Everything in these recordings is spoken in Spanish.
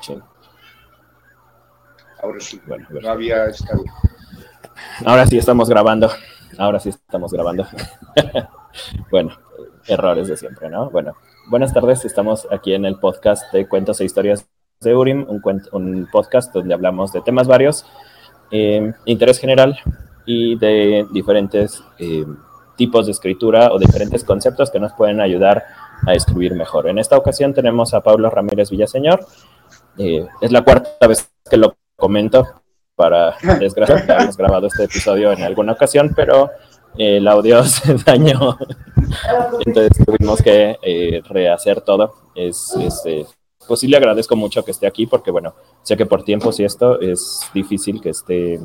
Sí. Ahora sí, bueno, no había estado. Ahora sí estamos grabando. Ahora sí estamos grabando. bueno, errores de siempre, ¿no? Bueno, buenas tardes. Estamos aquí en el podcast de Cuentos e Historias de Urim, un, un podcast donde hablamos de temas varios, eh, interés general y de diferentes eh, tipos de escritura o diferentes conceptos que nos pueden ayudar a escribir mejor. En esta ocasión tenemos a Pablo Ramírez Villaseñor. Eh, es la cuarta vez que lo comento, para desgracia. Hemos grabado este episodio en alguna ocasión, pero el audio se dañó. Entonces tuvimos que eh, rehacer todo. Es, este, pues sí le agradezco mucho que esté aquí porque, bueno, sé que por tiempos y esto es difícil que esté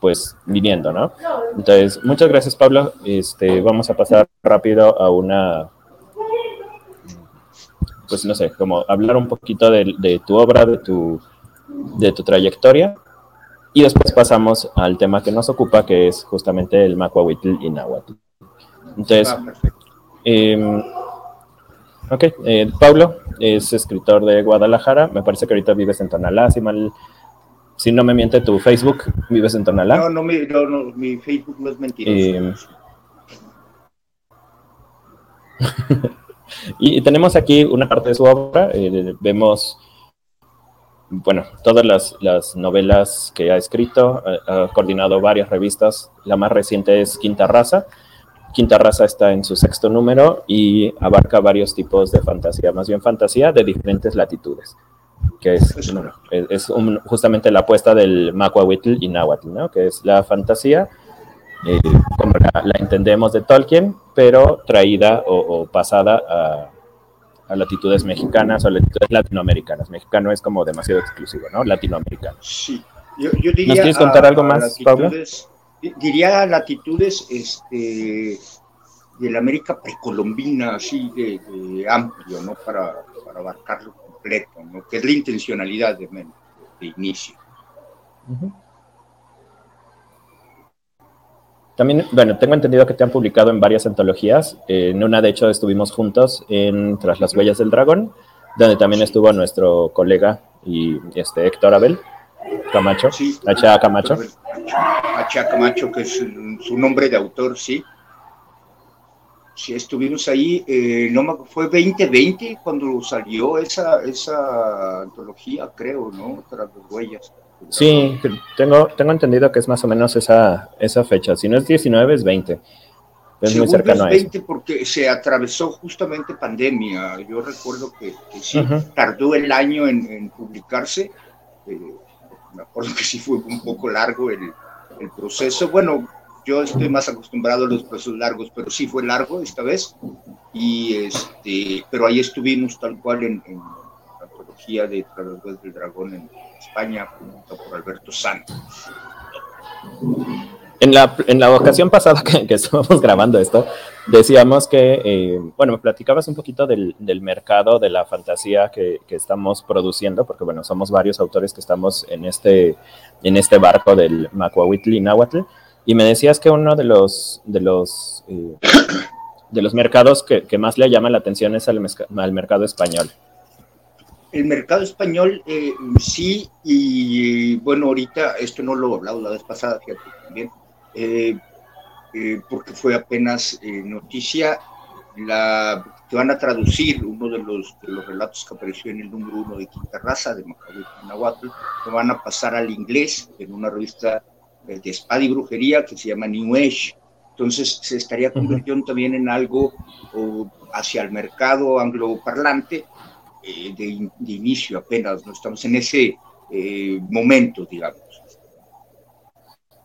pues viniendo, ¿no? Entonces, muchas gracias Pablo. Este, vamos a pasar rápido a una, pues no sé, como hablar un poquito de, tu obra, de tu, de tu trayectoria, y después pasamos al tema que nos ocupa, que es justamente el Macuahuitl y Nahuatl. Entonces, ah, em, ok, eh, Pablo es escritor de Guadalajara, me parece que ahorita vives en Tonalá, si mal si no me miente tu Facebook, vives en Tonalá. No, no, mi, no, mi Facebook no es mentira. Eh, y tenemos aquí una parte de su obra, eh, vemos, bueno, todas las, las, novelas que ha escrito, ha coordinado varias revistas, la más reciente es Quinta Raza. Quinta Raza está en su sexto número y abarca varios tipos de fantasía, más bien fantasía de diferentes latitudes que es, es justamente la apuesta del Macuahuitl y Nahuatl, ¿no? que es la fantasía, eh, como la, entendemos de Tolkien, pero traída o, pasada a, latitudes mexicanas o latitudes latinoamericanas. Mexicano es como demasiado exclusivo, ¿no? Latinoamericano. Sí, yo, diría. ¿Nos quieres contar algo más, Pablo? Diría latitudes este, de la América precolombina, así de, amplio, ¿no? Para, para abarcarlo que es la intencionalidad de, inicio. También, bueno, tengo entendido que te han publicado en varias antologías. en una, de hecho, estuvimos juntos en Tras las Huellas del Dragón, donde también estuvo nuestro colega y este Héctor Abel Camacho, sí, Camacho. H.A. Camacho, que es su nombre de autor, sí si estuvimos ahí, eh, no fue 2020 cuando salió esa, esa antología, creo, ¿no? Tras las huellas. Sí, tengo, tengo entendido que es más o menos esa, esa fecha. Si no es 19, es 20. Es muy cercano es 20 porque se atravesó justamente pandemia. Yo recuerdo que, sí, tardó el año en, publicarse. Eh, me acuerdo que sí fue un poco largo el, el proceso. Bueno, yo estoy más acostumbrado a los procesos largos, pero sí fue largo esta vez. Y este, pero ahí estuvimos tal cual en, la antología de Travesías del Dragón en España, por Alberto Santos. En la, en la ocasión pasada que, que estábamos grabando esto, decíamos que, eh, bueno, me platicabas un poquito del, del mercado de la fantasía que, que, estamos produciendo, porque, bueno, somos varios autores que estamos en este, en este barco del Macuahuitl y Nahuatl. Y me decías que uno de los, de los, eh, de los mercados que, más le llama la atención es al, mercado español. El mercado español, eh, sí, y bueno, ahorita esto no lo he hablado la vez pasada, fíjate también, eh, porque fue apenas noticia, la, que van a traducir uno de los, de los relatos que apareció en el número uno de Quinta Raza, de Macabuy Nahuatl, lo van a pasar al inglés en una revista de espada y brujería que se llama New Age. Entonces se estaría convirtiendo también en algo hacia el mercado angloparlante eh, de, inicio apenas, no estamos en ese eh, momento, digamos.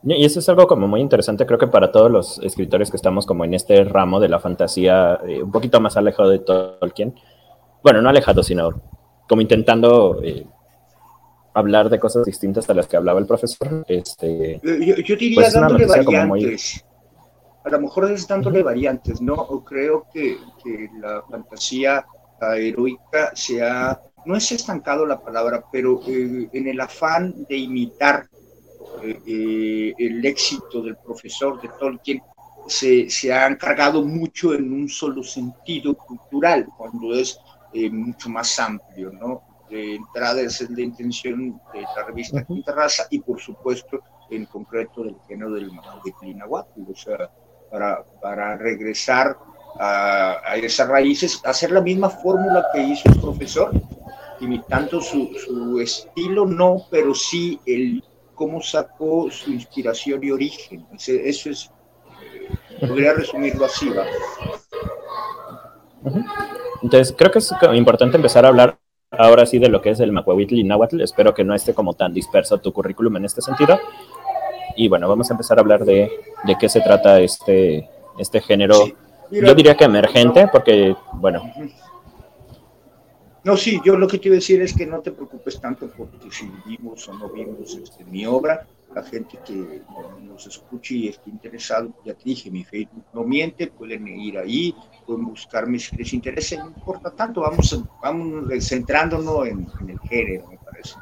Y eso es algo como muy interesante, creo que para todos los escritores que estamos como en este ramo de la fantasía, eh, un poquito más alejado de Tolkien, bueno, no alejado, sino como intentando hablar de cosas distintas a las que hablaba el profesor. Este, yo, diría pues dándole variantes. A lo mejor es dándole variantes, ¿no? creo que, la fantasía heroica sea, no es estancado la palabra, pero eh, en el afán de imitar eh, eh, el éxito del profesor de Tolkien, se, se han cargado mucho en un solo sentido cultural, cuando es mucho más amplio, ¿no? de entrada esa es la intención de la revista Quinta Raza y por supuesto en concreto del género del Macuitlinahuatl, o sea, para, para regresar a, a, esas raíces, hacer la misma fórmula que hizo el profesor, imitando su, su estilo, no, pero sí el cómo sacó su inspiración y origen. Eso es, eh, podría resumirlo así, ¿va? Entonces, creo que es importante empezar a hablar ahora sí de lo que es el Macuahuitl y Nahuatl. Espero que no esté como tan disperso tu currículum en este sentido. Y bueno, vamos a empezar a hablar de, de qué se trata este, este género. Sí, yo diría que emergente, porque, bueno, no, sí, yo lo que te iba a decir es que no te preocupes tanto porque si vimos o no vimos este, mi obra, la gente que nos escuche y esté interesado, ya te dije, mi Facebook no miente, pueden ir ahí, pueden buscarme si les interesa, no importa tanto, vamos, vamos centrándonos en, en el género, me parece.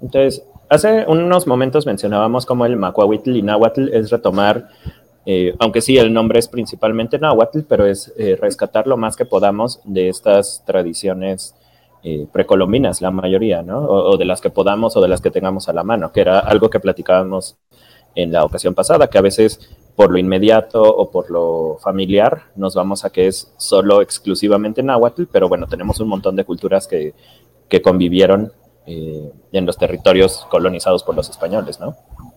Entonces, hace unos momentos mencionábamos cómo el Macuahuitl y Náhuatl es retomar eh, aunque sí, el nombre es principalmente náhuatl, pero es eh, rescatar lo más que podamos de estas tradiciones eh, precolombinas, la mayoría, ¿no? O, de las que podamos o de las que tengamos a la mano, que era algo que platicábamos en la ocasión pasada, que a veces por lo inmediato o por lo familiar nos vamos a que es solo exclusivamente náhuatl, pero bueno, tenemos un montón de culturas que, que convivieron en los territorios colonizados por los españoles, ¿no?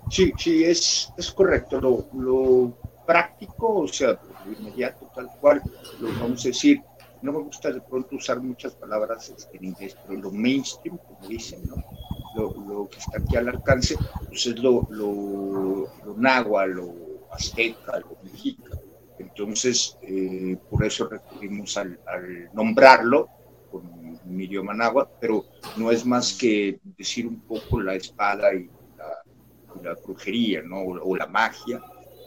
Sí, sí, es, es correcto. Lo, lo, práctico, o sea, lo inmediato, tal cual, lo vamos a decir. No me gusta de pronto usar muchas palabras este, en inglés, pero lo mainstream, como dicen, ¿no? Lo, lo que está aquí al alcance, pues es lo, lo, lo náhuatl, lo azteca, lo mexica. Entonces, eh, por eso recurrimos al, al nombrarlo con un idioma náhuatl, pero no es más que decir un poco la espada y la brujería, ¿no? O, la magia,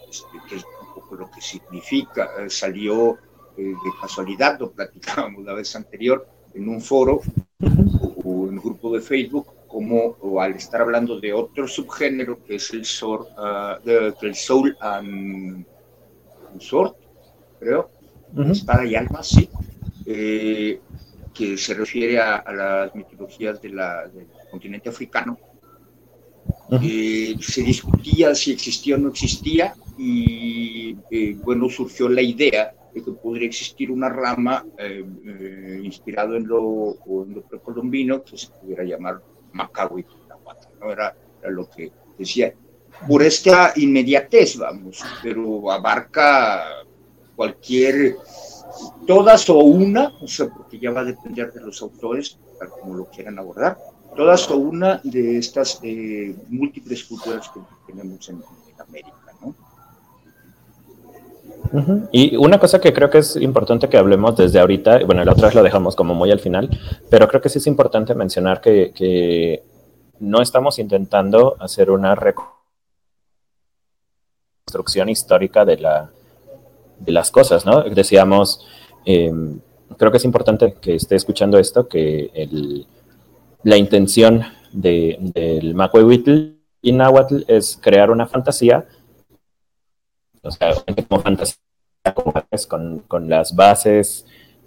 este, que es un poco lo que significa. Eh, salió eh, de casualidad, lo platicábamos la vez anterior, en un foro o, en un grupo de Facebook, como o al estar hablando de otro subgénero que es el, sor, uh, el soul and sword, creo, espada y alma, sí, eh, que se refiere a, a las mitologías de la, del continente africano, eh, se discutía si existía o no existía y eh, bueno, surgió la idea de que podría existir una rama eh, eh inspirado en lo, en lo precolombino que se pudiera llamar Macahuit, ¿no? Era, era lo que decía. Por esta inmediatez, vamos, pero abarca cualquier, todas o una, o sea, porque ya va a depender de los autores, tal como lo quieran abordar, todas o una de estas eh, múltiples culturas que tenemos en, América, ¿no? Y una cosa que creo que es importante que hablemos desde ahorita, bueno, la otra vez lo dejamos como muy al final, pero creo que sí es importante mencionar que, que no estamos intentando hacer una reconstrucción histórica de, la, de las cosas, ¿no? Decíamos, eh, creo que es importante que esté escuchando esto, que el, la intención de, del Macuehuitl y Nahuatl es crear una fantasía, o sea, como fantasía con, con las bases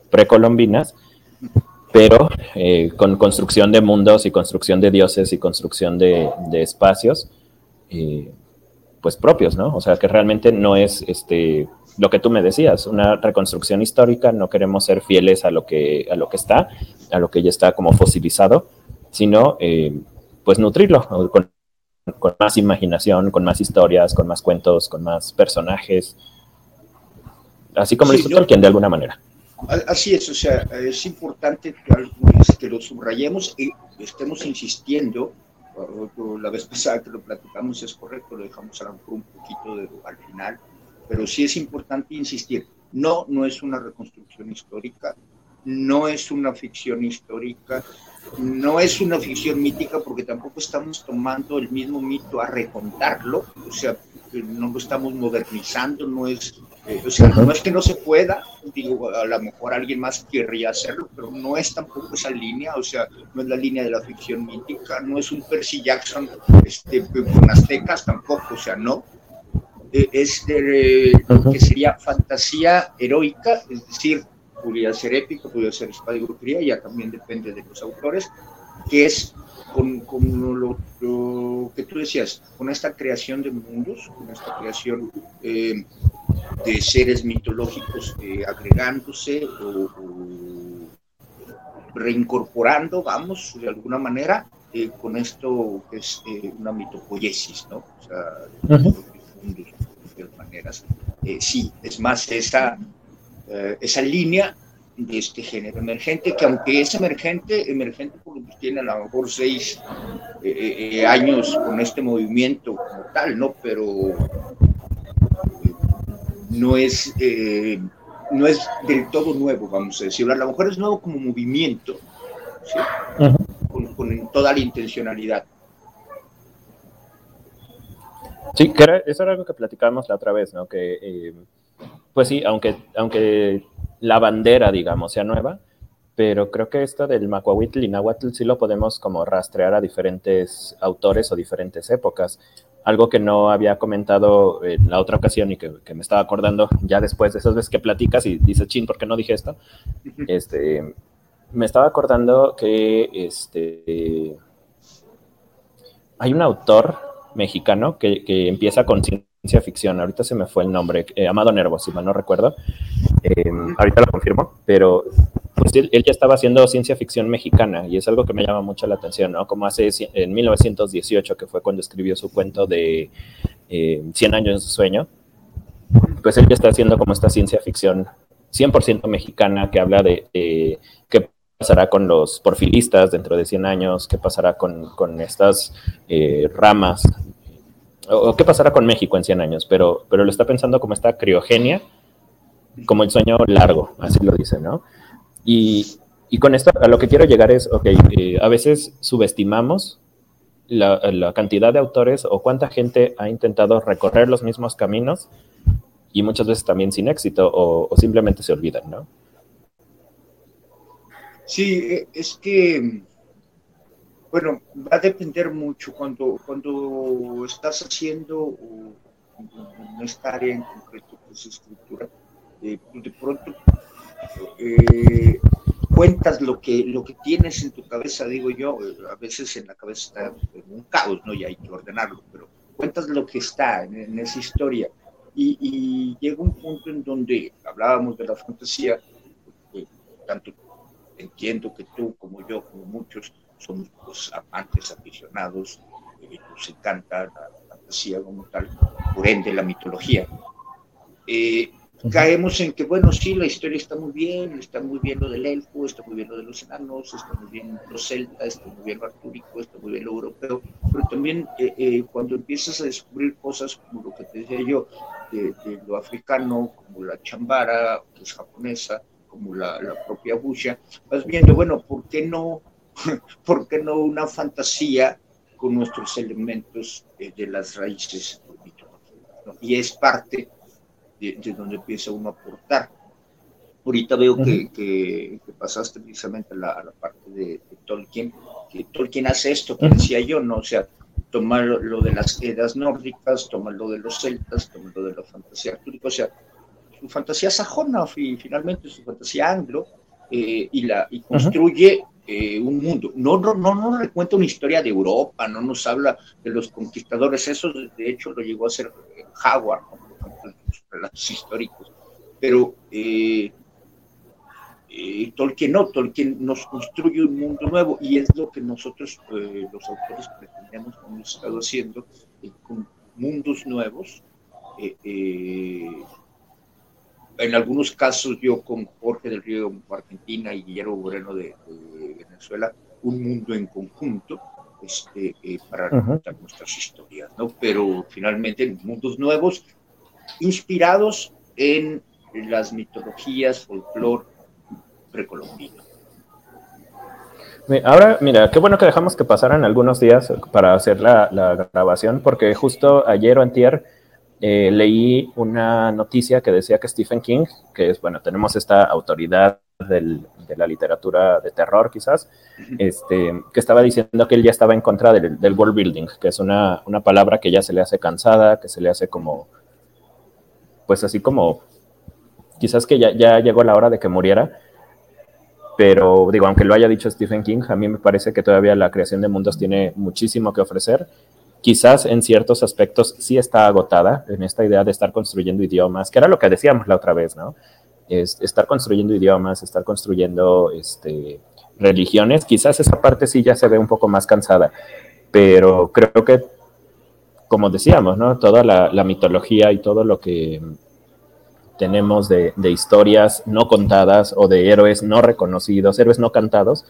precolombinas, pero eh, con construcción de mundos y construcción de dioses y construcción de, de espacios, eh, pues propios, ¿no? O sea, que realmente no es este lo que tú me decías, una reconstrucción histórica, no queremos ser fieles a lo que, a lo que está, a lo que ya está como fosilizado, sino eh, pues nutrirlo con, con, más imaginación, con más historias, con más cuentos, con más personajes, así como sí, lo hizo Tolkien de alguna manera. Así es, o sea, es importante que lo subrayemos y estemos insistiendo. La vez pasada que lo platicamos es correcto, lo dejamos a lo mejor un poquito de, al final, pero sí es importante insistir. No, no es una reconstrucción histórica, no es una ficción histórica, no es una ficción mítica porque tampoco estamos tomando el mismo mito a recontarlo, o sea, no lo estamos modernizando, no es, eh, o sea, no es que no se pueda, digo, a lo mejor alguien más querría hacerlo, pero no es tampoco esa línea, o sea, no es la línea de la ficción mítica, no es un Percy Jackson este, con aztecas tampoco, o sea, no, eh, es de, lo que sería fantasía heroica, es decir, podría ser épico, podría ser brujería, ya también depende de los autores, que es con, con lo, que tú decías, con esta creación de mundos, con esta creación eh, de seres mitológicos eh, agregándose o, reincorporando, vamos, de alguna manera, eh, con esto que es una mitopoiesis, ¿no? O sea, de maneras. sí, es más, esa, esa línea de este género emergente, que aunque es emergente, emergente porque tiene a lo mejor seis eh, eh, eh, años con este movimiento como tal, ¿no? Pero no es, no es del todo nuevo, vamos a decir. A lo mejor es nuevo como movimiento, con, con, toda la intencionalidad. Sí, que era, eso era algo que platicábamos la otra vez, ¿no? Que, pues sí, aunque, aunque la bandera, digamos, sea nueva, pero creo que esto del Macuahuitl y Nahuatl sí lo podemos como rastrear a diferentes autores o diferentes épocas. Algo que no había comentado en la otra ocasión y que, me estaba acordando ya después de esas veces que platicas y dices, chin, ¿por qué no dije esto? Este, me estaba acordando que este, hay un autor mexicano que, que empieza con ciencia ficción, ahorita se me fue el nombre, eh, Amado Nervo, si mal no recuerdo, eh, ahorita lo confirmo, pero pues él, ya estaba haciendo ciencia ficción mexicana y es algo que me llama mucho la atención, ¿no? Como hace en 1918, que fue cuando escribió su cuento de eh, 100 años de sueño, pues él ya está haciendo como esta ciencia ficción 100% mexicana que habla de, qué pasará con los porfilistas dentro de 100 años, qué pasará con, con estas eh, ramas o qué pasará con México en 100 años, pero, pero lo está pensando como esta criogenia, como el sueño largo, así lo dice, ¿no? Y, y con esto a lo que quiero llegar es, ok, eh, a veces subestimamos la, la, cantidad de autores o cuánta gente ha intentado recorrer los mismos caminos y muchas veces también sin éxito o, o simplemente se olvidan, ¿no? Sí, es que bueno, va a depender mucho cuando, cuando estás haciendo en esta área en concreto, pues escritura, eh, de pronto eh, cuentas lo que, lo que tienes en tu cabeza, digo yo, eh, a veces en la cabeza está un caos, ¿no? Y hay que ordenarlo, pero cuentas lo que está en, esa historia. Y, y, llega un punto en donde hablábamos de la fantasía, tanto entiendo que tú como yo, como muchos, somos los amantes aficionados, eh, nos encanta la fantasía como tal, por ende la mitología. Eh, caemos en que, bueno, sí, la historia está muy bien, está muy bien lo del elfo, está muy bien lo de los enanos, está muy bien los celtas, está muy bien lo artúrico, está muy bien lo europeo, pero también eh, cuando empiezas a descubrir cosas como lo que te decía yo, de, lo africano, como la chambara, que es japonesa, como la, la propia busha, vas viendo, bueno, ¿por qué no ¿por qué no una fantasía con nuestros elementos eh, de las raíces mitológicas? Y es parte de, donde empieza uno a aportar. Ahorita veo que, pasaste precisamente a la, parte de, Tolkien, que Tolkien hace esto que decía yo, ¿no? O sea, tomar lo de las edas nórdicas, tomar lo de los celtas, tomar lo de la fantasía artúrica, o sea, su fantasía sajona, finalmente su fantasía anglo, eh, y, la, y construye eh, un mundo. No, no, no, no nos cuenta una historia de Europa, no nos habla de los conquistadores, eso de hecho lo llegó a hacer eh, Howard, los relatos históricos, pero eh, Tolkien no, Tolkien nos construye un mundo nuevo y es lo que nosotros, los autores, pretendemos, hemos estado haciendo con mundos nuevos en algunos casos yo con Jorge del Río Argentina y Guillermo Moreno de, Venezuela, un mundo en conjunto este, eh, para contar nuestras historias, ¿no? Pero finalmente mundos nuevos inspirados en las mitologías, folclore precolombino. Ahora, mira, qué bueno que dejamos que pasaran algunos días para hacer la, la grabación, porque justo ayer o antier eh, leí una noticia que decía que Stephen King, que es, bueno, tenemos esta autoridad de la literatura de terror quizás, este, que estaba diciendo que él ya estaba en contra del, world building, que es una, una, palabra que ya se le hace cansada, que se le hace como, pues así como quizás que ya, ya llegó la hora de que muriera, pero digo, aunque lo haya dicho Stephen King, a mí me parece que todavía la creación de mundos tiene muchísimo que ofrecer. Quizás en ciertos aspectos sí está agotada en esta idea de estar construyendo idiomas, que era lo que decíamos la otra vez, ¿no? Es estar construyendo idiomas, estar construyendo este, religiones, quizás esa parte sí ya se ve un poco más cansada, pero creo que, como decíamos, ¿no? Toda la, la mitología y todo lo que tenemos de, historias no contadas o de héroes no reconocidos, héroes no cantados,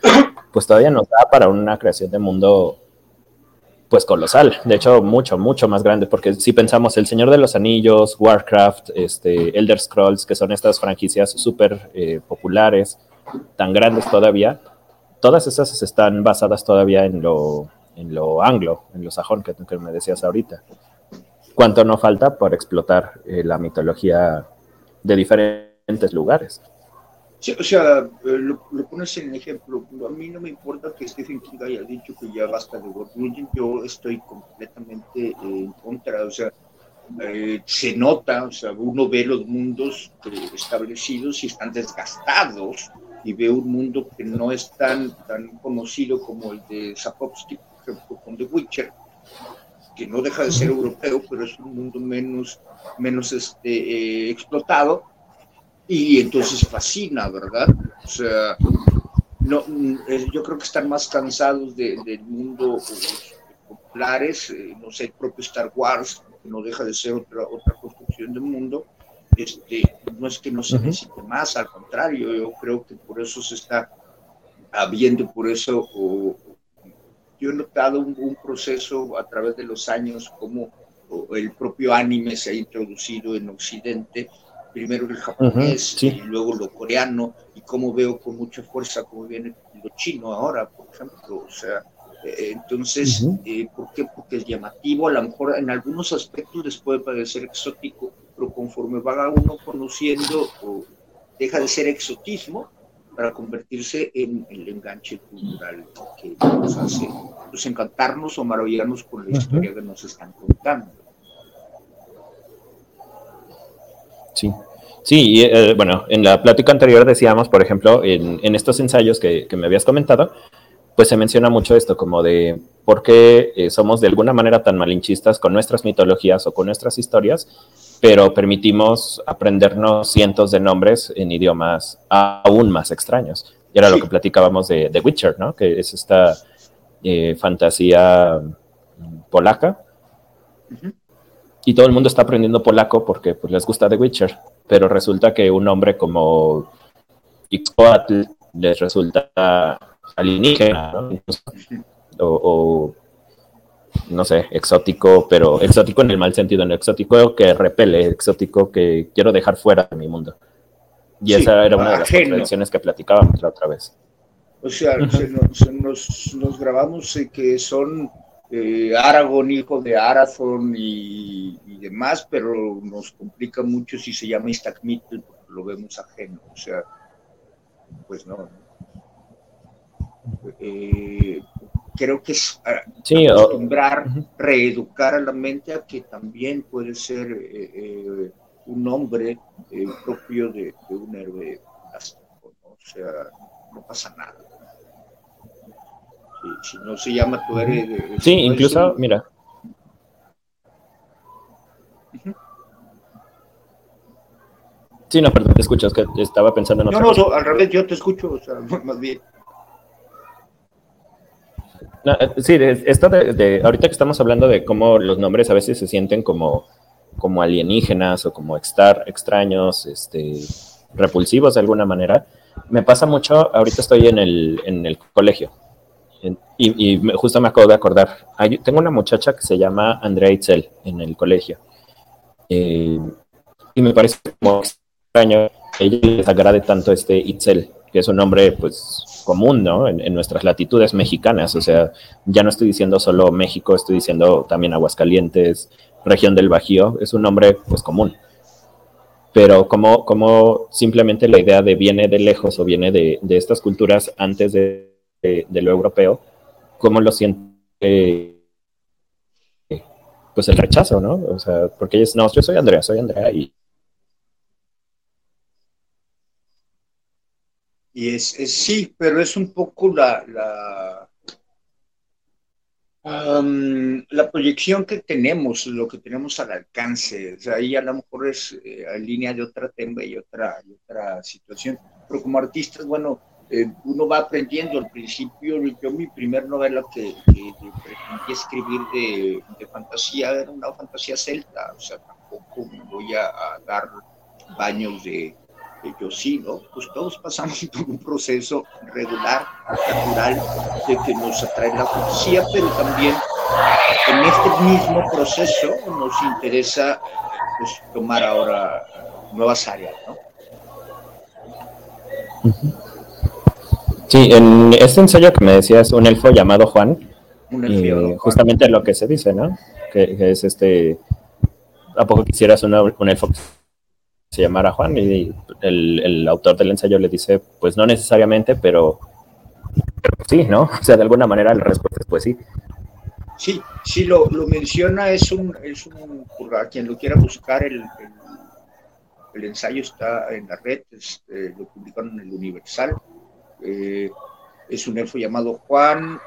pues todavía nos da para una creación de mundo pues colosal, de hecho mucho, mucho más grande, porque si pensamos El Señor de los Anillos, Warcraft, este, Elder Scrolls, que son estas franquicias súper eh, populares, tan grandes todavía, todas esas están basadas todavía en lo, en lo anglo, en lo sajón que, que me decías ahorita. ¿Cuánto no falta por explotar eh, la mitología de diferentes lugares. Sí, o sea, eh, lo, pones en ejemplo. A mí no me importa que Stephen King haya dicho que ya basta de World Yo estoy completamente eh, en contra. O sea, eh, se nota, o sea, uno ve los mundos establecidos y están desgastados y ve un mundo que no es tan, tan conocido como el de Sapkowski, por ejemplo, con The Witcher, que no deja de ser europeo, pero es un mundo menos menos este, eh, explotado y entonces fascina, ¿verdad? O sea, no, eh, yo creo que están más cansados del mundo populares, eh, no sé, el propio Star Wars, que no deja de ser otra, otra construcción del mundo, este, no es que no se necesite más, al contrario, yo creo que por eso se está habiendo, por eso yo he notado un, un, proceso a través de los años como el propio anime se ha introducido en Occidente, primero el japonés y luego lo coreano, y como veo con mucha fuerza cómo viene lo chino ahora, por ejemplo, o sea, eh, entonces, eh, ¿por qué? Porque es llamativo, a lo mejor en algunos aspectos les puede parecer exótico, pero conforme va uno conociendo, o deja de ser exotismo para convertirse en el enganche cultural que nos hace pues, encantarnos o maravillarnos con la historia que nos están contando. Sí. Sí, y, eh, bueno, en la plática anterior decíamos, por ejemplo, en, estos ensayos que, me habías comentado, pues se menciona mucho esto, como de por qué eh, somos de alguna manera tan malinchistas con nuestras mitologías o con nuestras historias, pero permitimos aprendernos cientos de nombres en idiomas aún más extraños. Y era lo que platicábamos de, The Witcher, ¿no? Que es esta eh, fantasía polaca y todo el mundo está aprendiendo polaco porque pues, les gusta The Witcher, pero resulta que un nombre como Ixcoatl les resulta alienígena, ¿no? o, no sé, exótico, pero exótico en el mal sentido, en exótico que repele, exótico que quiero dejar fuera de mi mundo. Y esa era una de las contradicciones que platicábamos la otra vez. O sea, nos, nos, grabamos que son eh, Aragón, hijo de Arathorn y, demás, pero nos complica mucho si se llama Istagmitl porque lo vemos ajeno. O sea, pues no. Eh, creo que es acostumbrar, reeducar a la mente a que también puede ser eh, eh, un nombre propio de, un héroe O sea, no pasa nada si no se llama tu héroe. Sí, incluso, mira. Sí, no, perdón, te escucho, es que estaba pensando en otra No, no, al revés, yo te escucho, o sea, más bien. Eh, sí, esto de, ahorita que estamos hablando de cómo los nombres a veces se sienten como, como alienígenas o como extraños, este, repulsivos de alguna manera, me pasa mucho, ahorita estoy en el, en el colegio, y, justo me acabo de acordar, tengo una muchacha que se llama Andrea Itzel en el colegio. Eh, y me parece como extraño ella les agrade tanto este Itzel, que es un nombre pues común, ¿no? En, nuestras latitudes mexicanas. O sea, ya no estoy diciendo solo México, estoy diciendo también Aguascalientes, región del Bajío, es un nombre pues común. Pero como, como simplemente la idea de viene de lejos o viene de, de estas culturas antes de de, lo europeo, ¿cómo lo siente? pues el rechazo, ¿no? O sea, porque ellos, no, yo soy Andrea, soy Andrea y Y es, sí, pero es un poco la, la, proyección que tenemos, lo que tenemos al alcance. O sea, ahí a lo mejor es eh, en línea de otra tema y otra, y otra situación. Pero como artistas, bueno, eh, uno va aprendiendo. Al principio, yo mi primer novela que, que, escribir de, de, fantasía era una fantasía celta. O sea, tampoco me voy a dar baños de yo sí, ¿no? Pues todos pasamos por un proceso regular, natural, de que nos atrae la poesía, pero también en este mismo proceso nos interesa pues, tomar ahora nuevas áreas, ¿no? Sí, en este ensayo que me decías, un elfo llamado Juan, un justamente lo que se dice, ¿no? Que, es este, ¿a poco quisieras un elfo se llamara Juan y el, autor del ensayo le dice, pues no necesariamente, pero, sí, ¿no? O sea, de alguna manera la respuesta es pues sí. Sí, sí, lo, menciona, es un, es un, a quien lo quiera buscar, el, el, ensayo está en la red, este, lo publicaron en el Universal. Eh, es un elfo llamado Juan,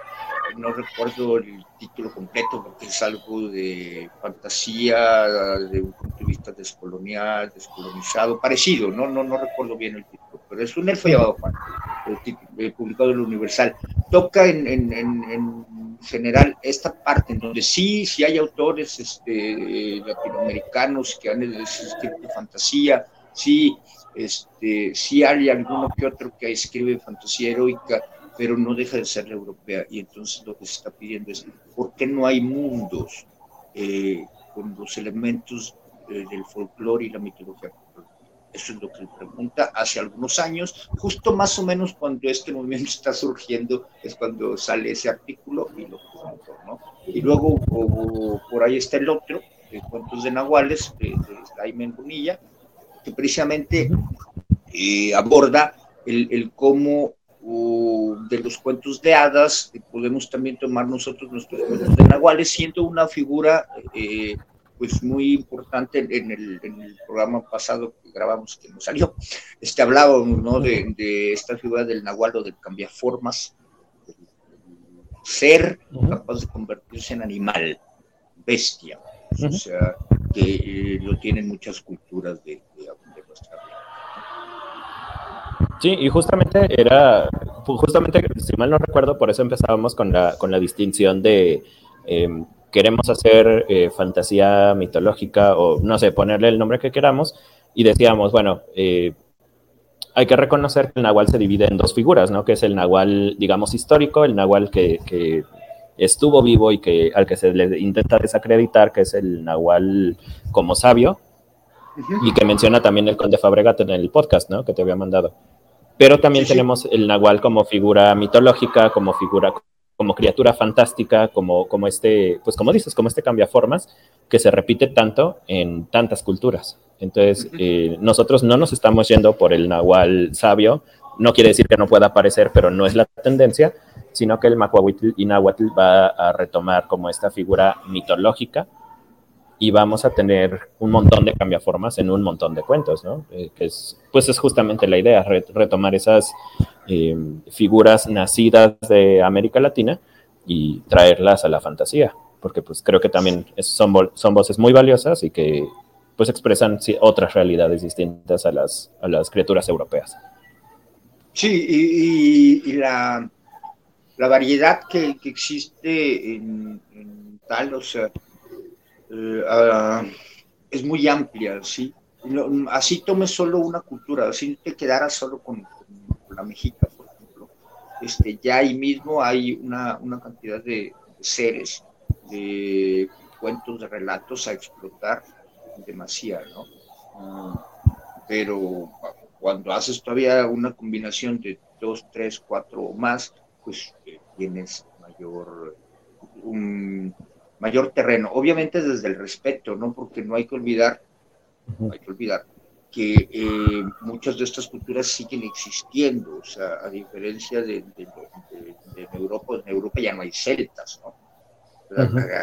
no recuerdo el título completo porque es algo de fantasía, de un punto de vista descolonial, descolonizado, parecido, no, no, no recuerdo bien el título, pero es un elfo llamado Juan, publicado en el Universal. Toca en, en, en, general esta parte en donde sí, sí hay autores este, latinoamericanos que han escrito fantasía, sí, este, sí hay alguno que otro que escribe fantasía heroica, pero no deja de ser la europea. Y entonces lo que se está pidiendo es, ¿por qué no hay mundos eh, con los elementos eh, del folclore y la mitología? Eso es lo que él pregunta hace algunos años, justo más o menos cuando este movimiento está surgiendo, es cuando sale ese artículo y lo preguntó, ¿no? Y luego por ahí está el otro, de Cuentos de Nahuales, de, Jaime Bonilla, que precisamente eh, aborda el, el cómo de los cuentos de hadas, podemos también tomar nosotros nuestros cuentos de Nahuales, siendo una figura eh, pues muy importante en el, en el, programa pasado que grabamos que nos salió. Este, hablábamos ¿no? de, de esta figura del Nahual o del cambiaformas, ser capaz de convertirse en animal, bestia, o sea, que eh, lo tienen muchas culturas de, de Sí, y justamente era, justamente, si mal no recuerdo, por eso empezábamos con la, con la distinción de em, queremos hacer eh, fantasía mitológica o no sé, ponerle el nombre que queramos, y decíamos, bueno, eh, hay que reconocer que el nahual se divide en dos figuras, ¿no? Que es el nahual, digamos, histórico, el nahual que estuvo vivo y que al que se le intenta desacreditar, que es el nahual como sabio, y que menciona también el conde Fabregat en el podcast, ¿no? Que te había mandado. Pero también tenemos el nahual como figura mitológica, como figura, como criatura fantástica, como, como este, pues como dices, como este cambiaformas que se repite tanto en tantas culturas. Entonces, eh, nosotros no nos estamos yendo por el nahual sabio, no quiere decir que no pueda aparecer, pero no es la tendencia, sino que el macuahuitl y nahuatl va a retomar como esta figura mitológica y vamos a tener un montón de cambiaformas en un montón de cuentos, ¿no? Eh, que es, pues es justamente la idea, retomar esas eh, figuras nacidas de América Latina y traerlas a la fantasía, porque pues creo que también son, son voces muy valiosas y que pues expresan otras realidades distintas a las, a las criaturas europeas. Sí, y, la, la, variedad que, que existe en, tal, o sea, eh, ah, es muy amplia, ¿sí? así tomes solo una cultura, así te quedaras solo con, la mexica, por ejemplo. Este, ya ahí mismo hay una, una cantidad de, seres, de cuentos, de relatos a explotar demasiado, ¿no? Ah, pero cuando haces todavía una combinación de dos, tres, cuatro o más, pues eh, tienes mayor, un, mayor terreno. Obviamente desde el respeto, ¿no? Porque no hay que olvidar, no hay que olvidar que eh, muchas de estas culturas siguen existiendo, o sea, a diferencia de, Europa, en Europa ya no hay celtas, ¿no?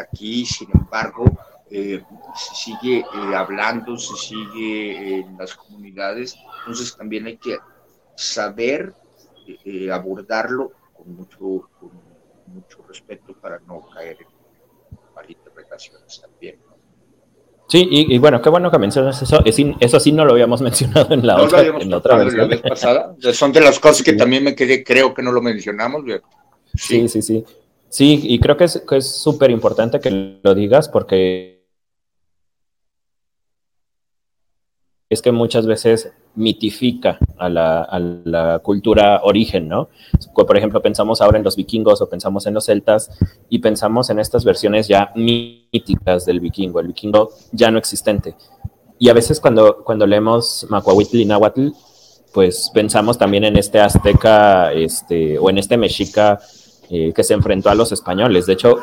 Aquí, sin embargo, eh, se sigue eh, hablando, se sigue en las comunidades, entonces también hay que saber abordarlo con mucho, con mucho respeto para no caer en malinterpretaciones también. Sí, y, bueno, qué bueno que mencionas eso. Eso sí no lo habíamos mencionado en la otra, en la otra vez, pasada. Son de las cosas que también me quedé, creo que no lo mencionamos. Sí, sí, sí. Sí, y creo que es súper importante que lo digas porque es que muchas veces mitifica a la, cultura origen, ¿no? Por ejemplo, pensamos ahora en los vikingos o pensamos en los celtas y pensamos en estas versiones ya míticas del vikingo, el vikingo ya no existente. Y a veces cuando, cuando leemos Macuahuitl y Nahuatl, pues pensamos también en este azteca este, o en este mexica eh, que se enfrentó a los españoles. De hecho,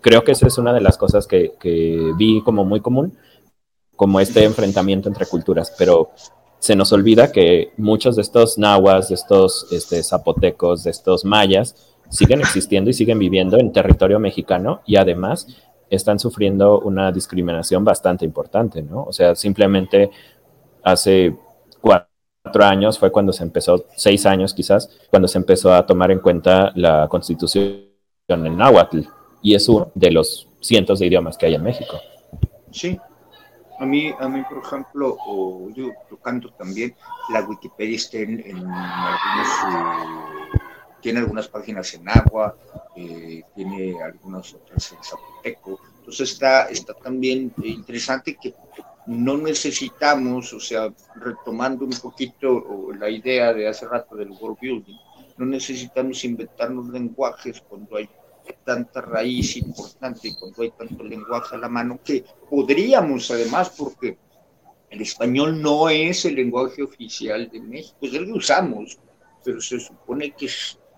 creo que esa es una de las cosas que, que vi como muy común como este enfrentamiento entre culturas, pero se nos olvida que muchos de estos nahuas, de estos este, zapotecos, de estos mayas, siguen existiendo y siguen viviendo en territorio mexicano y además están sufriendo una discriminación bastante importante, ¿no? O sea, simplemente hace cuatro años fue cuando se empezó, seis años quizás, cuando se empezó a tomar en cuenta la constitución en náhuatl y es uno de los cientos de idiomas que hay en México. Sí, a mí, a mí por ejemplo, o yo tocando también, la Wikipedia está en, algunos, eh, tiene algunas páginas en agua, eh, tiene algunas otras en zapoteco. Entonces está, está también interesante que no necesitamos, o sea, retomando un poquito la idea de hace rato del world building, no necesitamos inventarnos lenguajes cuando hay tanta raíz importante y cuando hay tanto lenguaje a la mano que podríamos además, porque el español no es el lenguaje oficial de México, es el que usamos, pero se supone que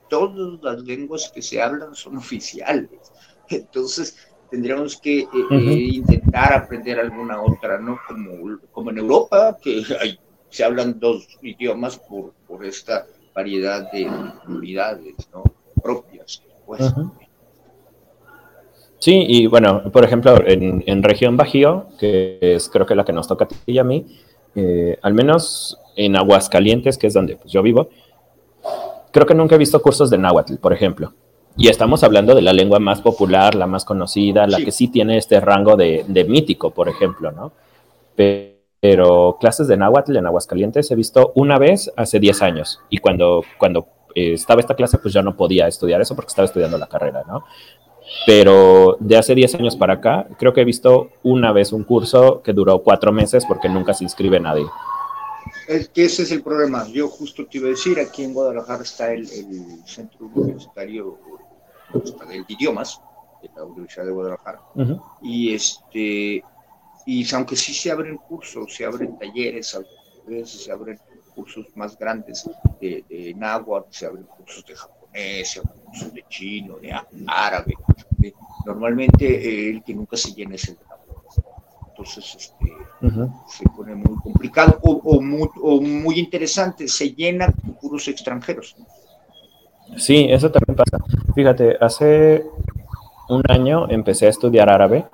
todas las lenguas que se hablan son oficiales. Entonces, tendríamos que eh, eh, intentar aprender alguna otra, ¿no? Como, como en Europa, que se hablan dos idiomas por, por esta variedad de unidades ¿no? propias. Pues. Sí, y bueno, por ejemplo, en, región Bajío, que es creo que la que nos toca a ti y a mí, eh, al menos en Aguascalientes, que es donde pues, yo vivo, creo que nunca he visto cursos de náhuatl, por ejemplo. Y estamos hablando de la lengua más popular, la más conocida, la que sí tiene este rango de, mítico, por ejemplo, ¿no? Pero clases de náhuatl en Aguascalientes he visto una vez hace 10 años. Y cuando, cuando eh, estaba esta clase, pues ya no podía estudiar eso porque estaba estudiando la carrera, ¿no? Pero de hace 10 años para acá, creo que he visto una vez un curso que duró cuatro meses porque nunca se inscribe nadie. Es que ese es el problema. Yo justo te iba a decir, aquí en Guadalajara está el, Centro Universitario de Idiomas de la Universidad de Guadalajara. Y este y aunque sí se abren cursos, se abren talleres, se abren cursos más grandes de, de náhuatl, se abren cursos de japonés, se abren cursos de chino, de árabe, Normalmente eh, el que nunca se llena es el de Entonces este, se pone muy complicado o, muy, interesante, se llena con puros extranjeros. Sí, eso también pasa. Fíjate, hace un año empecé a estudiar árabe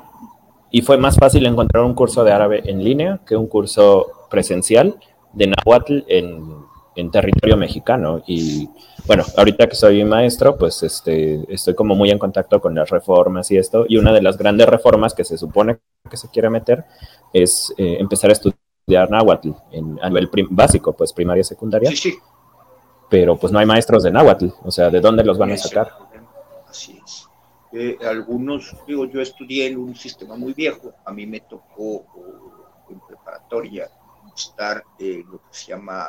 y fue más fácil encontrar un curso de árabe en línea que un curso presencial de Nahuatl en, en territorio mexicano. Y bueno, ahorita que soy maestro, pues este, estoy como muy en contacto con las reformas y esto, y una de las grandes reformas que se supone que se quiere meter es eh, empezar a estudiar náhuatl en, a nivel básico, pues primaria, secundaria. Sí, sí. Pero pues no hay maestros de náhuatl, o sea, ¿de dónde los van a sacar? Así es. Eh, algunos, digo, yo estudié en un sistema muy viejo, a mí me tocó en preparatoria estar en lo que se llama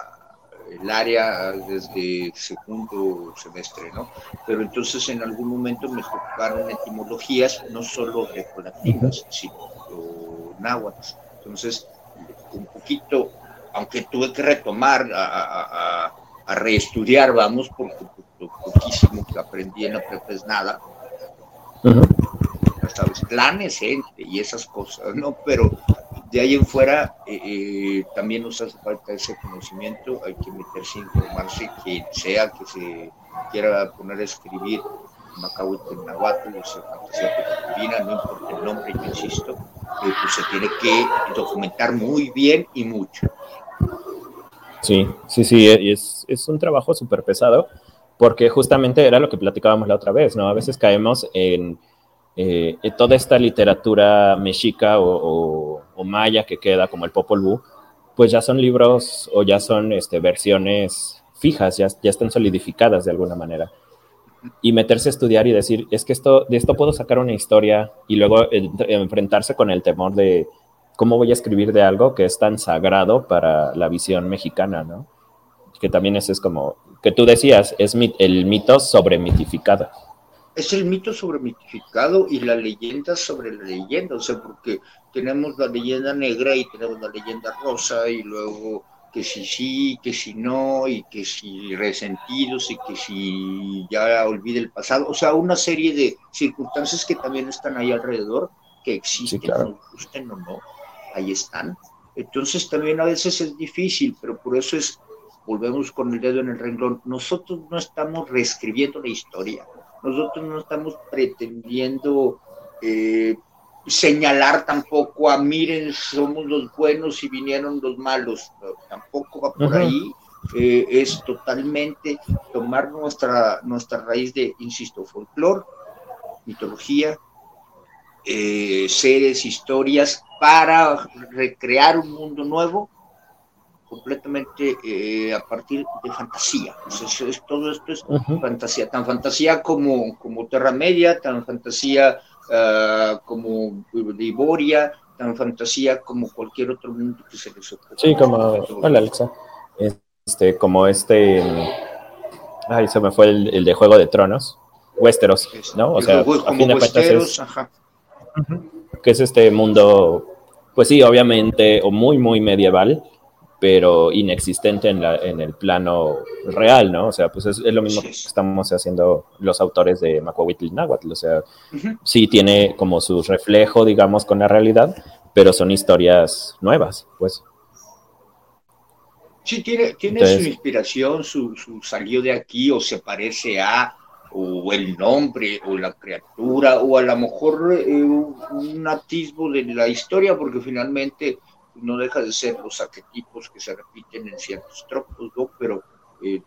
el área desde segundo semestre, ¿no? Pero entonces en algún momento me tocaron etimologías, no solo grecolatinas, sino náhuatl. Entonces, un poquito, aunque tuve que retomar a, reestudiar, vamos, porque lo poquísimo que aprendí en la prepa es nada. ¿Sabes? Planes, gente y esas cosas, ¿no? Pero de ahí en fuera eh, eh, también nos hace falta ese conocimiento, hay que meterse, informarse, quien sea que se quiera poner a escribir Macahuete en Nahuatl, o sea, fantasía no importa el nombre, yo insisto, pues se tiene que documentar muy bien y mucho. Sí, sí, sí, es, es un trabajo súper pesado porque justamente era lo que platicábamos la otra vez, ¿no? A veces caemos en, eh, toda esta literatura mexica o, maya que queda, como el Popol Vuh, pues ya son libros o ya son este, versiones fijas, ya, ya están solidificadas de alguna manera. Y meterse a estudiar y decir, es que esto, de esto puedo sacar una historia y luego enfrentarse con el temor de cómo voy a escribir de algo que es tan sagrado para la visión mexicana, ¿no? Que también ese es como, que tú decías, es el mito sobre mitificado es el mito sobre mitificado y la leyenda sobre la leyenda, o sea, porque tenemos la leyenda negra y tenemos la leyenda rosa y luego que si sí, que si no, y que si resentidos y que si ya olvide el pasado, o sea, una serie de circunstancias que también están ahí alrededor, que existen, nos gusten o no, ahí están. Entonces también a veces es difícil, pero por eso es, volvemos con el dedo en el renglón, nosotros no estamos reescribiendo la historia, nosotros no estamos pretendiendo eh, señalar tampoco a miren, somos los buenos y vinieron los malos. tampoco va por ahí. Eh, es totalmente tomar nuestra, nuestra raíz de, insisto, folclore, mitología, eh, seres, historias, para recrear un mundo nuevo completamente eh, a partir de fantasía. es, todo esto es fantasía, tan fantasía como, como Terra Media, tan fantasía uh, como Liboria, tan fantasía como cualquier otro mundo que se les ocurra. Sí, como, hola Alexa, este, como este, ay, se me fue el, el de Juego de Tronos, Westeros, ¿no? O sea, a fin de Westeros, ajá. que es este mundo, pues sí, obviamente, o muy, muy medieval, pero inexistente en, la, en el plano real, ¿no? O sea, pues es, lo mismo que estamos haciendo los autores de Macuahuitl Náhuatl, o sea, sí tiene como su reflejo, digamos, con la realidad, pero son historias nuevas, pues. Sí, tiene, tiene su inspiración, su, su salió de aquí o se parece a, o el nombre, o la criatura, o a lo mejor eh, un atisbo de la historia, porque finalmente no deja de ser los arquetipos que se repiten en ciertos tropos, ¿no? Pero eh,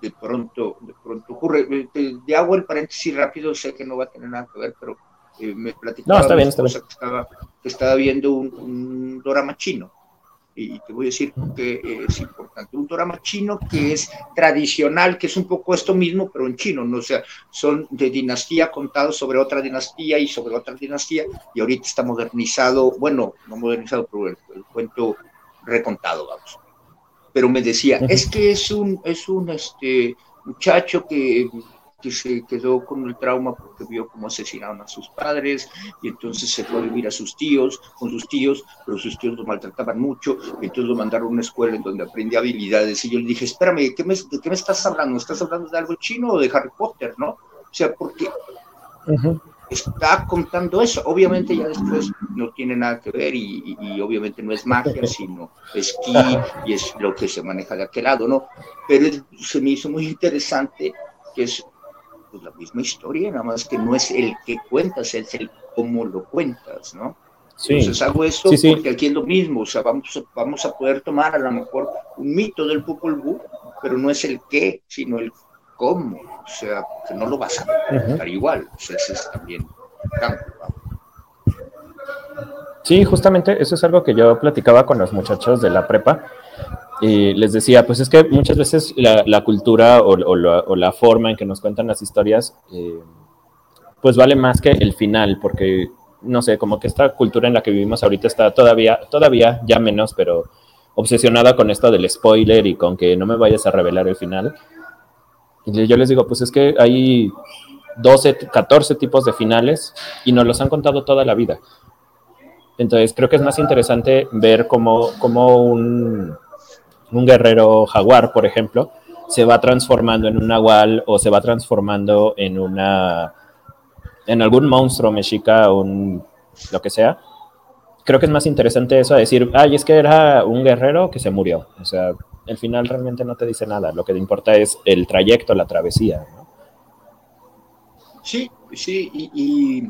de pronto, de pronto ocurre. Eh, te, hago el paréntesis rápido, sé que no va a tener nada que ver, pero eh, me platicaba no, está bien, está bien. Que, estaba, que estaba viendo un, un drama chino y te voy a decir por qué es importante. Un drama chino que es tradicional, que es un poco esto mismo, pero en chino, ¿no? o sea, son de dinastía contados sobre otra dinastía y sobre otra dinastía, y ahorita está modernizado, bueno, no modernizado, pero el, el cuento recontado, vamos. Pero me decía, es que es un, es un este, muchacho que que se quedó con el trauma porque vio cómo asesinaron a sus padres y entonces se fue a vivir a sus tíos, con sus tíos, pero sus tíos lo maltrataban mucho y entonces lo mandaron a una escuela en donde aprendía habilidades y yo le dije, espérame, ¿qué me, ¿de qué me estás hablando? ¿Estás hablando de algo chino o de Harry Potter, no? O sea, porque está contando eso. Obviamente ya después no tiene nada que ver y, y, obviamente no es magia, sino es ki y es lo que se maneja de aquel lado, ¿no? Pero se me hizo muy interesante que es pues la misma historia, nada más que no es el que cuentas, es el cómo lo cuentas, ¿no? Sí. Entonces hago esto porque aquí es lo mismo, o sea, vamos, vamos a poder tomar a lo mejor un mito del Popol Vuh, pero no es el qué, sino el cómo, o sea, que no lo vas a contar igual, o sea, ese es también campo, Sí, justamente eso es algo que yo platicaba con los muchachos de la prepa, y les decía, pues es que muchas veces la, cultura o, la, forma en que nos cuentan las historias, eh, pues vale más que el final, porque, no sé, como que esta cultura en la que vivimos ahorita está todavía, todavía, ya menos, pero obsesionada con esto del spoiler y con que no me vayas a revelar el final. Y yo les digo, pues es que hay 12, 14 tipos de finales y nos los han contado toda la vida. Entonces creo que es más interesante ver cómo, cómo un un guerrero jaguar, por ejemplo, se va transformando en un nahual o se va transformando en una en algún monstruo mexica un, lo que sea. Creo que es más interesante eso a decir, ay, es que era un guerrero que se murió. O sea, el final realmente no te dice nada. Lo que te importa es el trayecto, la travesía. Sí, sí, y,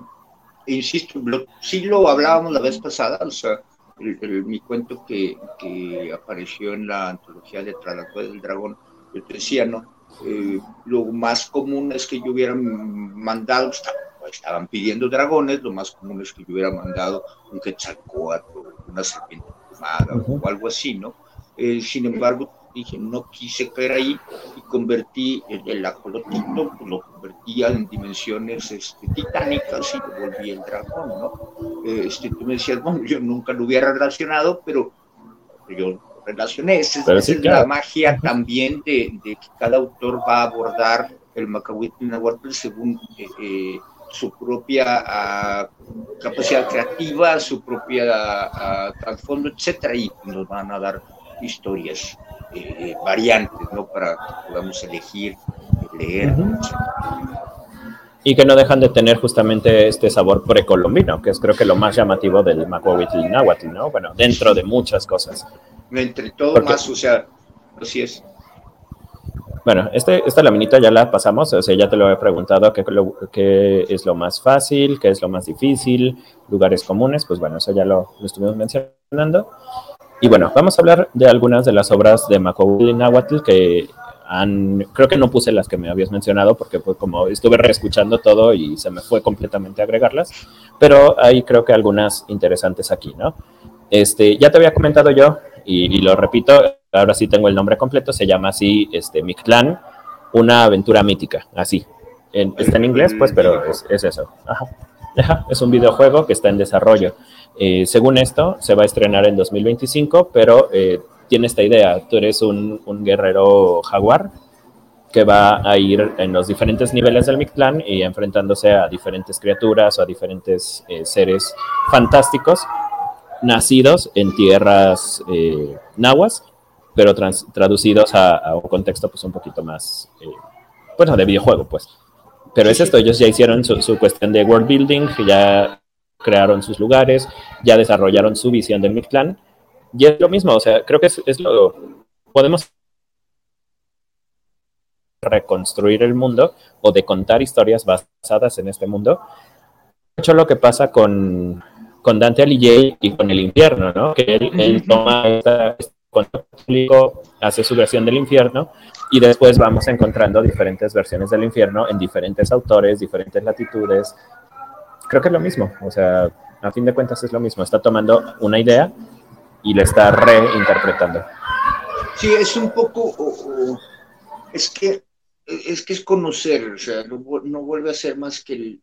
e insisto, sí lo hablábamos la vez pasada, o sea, mi cuento que, que, apareció en la antología de Tralacueva del Dragón, yo te decía, ¿no? Eh, lo más común es que yo hubiera mandado, estaban pidiendo dragones, lo más común es que yo hubiera mandado un quetzalcóatl, una serpiente plumada o algo así, ¿no? Eh, sin embargo, dije, no quise caer ahí y convertí el, el ajolotito, pues lo convertía en dimensiones este, titánicas y lo volví el dragón, ¿no? Este, tú me decías, bueno, yo nunca lo hubiera relacionado, pero yo relacioné. Esa, es la magia también de, que cada autor va a abordar el Macahuitl según eh, eh, su propia ah, capacidad creativa, su propia uh, trasfondo, etcétera, y nos van a dar historias eh, variantes, ¿no? Para que podamos elegir, leer. Y que no dejan de tener justamente este sabor precolombino, que es creo que lo más llamativo del Macuahuitl Náhuatl, ¿no? Bueno, dentro de muchas cosas. Entre todo más, o sea, así es. Bueno, este, esta laminita ya la pasamos, o sea, ya te lo he preguntado, ¿qué, qué es lo más fácil, qué es lo más difícil, lugares comunes, pues bueno, eso ya lo, estuvimos mencionando. Y bueno, vamos a hablar de algunas de las obras de Macahuitl Náhuatl que han, creo que no puse las que me habías mencionado porque fue como estuve reescuchando todo y se me fue completamente agregarlas, pero hay creo que algunas interesantes aquí, ¿no? Este, ya te había comentado yo y, lo repito, ahora sí tengo el nombre completo, se llama así este, Mictlán, una aventura mítica, así. está en inglés, pues, pero es, eso. es un videojuego que está en desarrollo. Eh, según esto, se va a estrenar en 2025, pero eh, tiene esta idea, tú eres un, guerrero jaguar que va a ir en los diferentes niveles del Mictlán y enfrentándose a diferentes criaturas o a diferentes eh, seres fantásticos nacidos en tierras eh, nahuas, pero traducidos a, un contexto pues un poquito más, eh, bueno, de videojuego, pues. Pero es esto, ellos ya hicieron su, cuestión de world building, ya crearon sus lugares, ya desarrollaron su visión del Mictlán, y es lo mismo, o sea, creo que es, es lo, podemos reconstruir el mundo o de contar historias basadas en este mundo. De hecho, lo que pasa con, con Dante Alighieri y con el infierno, ¿no? Que él, toma esta, público, hace su versión del infierno y después vamos encontrando diferentes versiones del infierno en diferentes autores, diferentes latitudes. Creo que es lo mismo, o sea, a fin de cuentas es lo mismo, está tomando una idea y la está reinterpretando. Sí, es un poco, es que es que es conocer, o sea, no, vuelve a ser más que el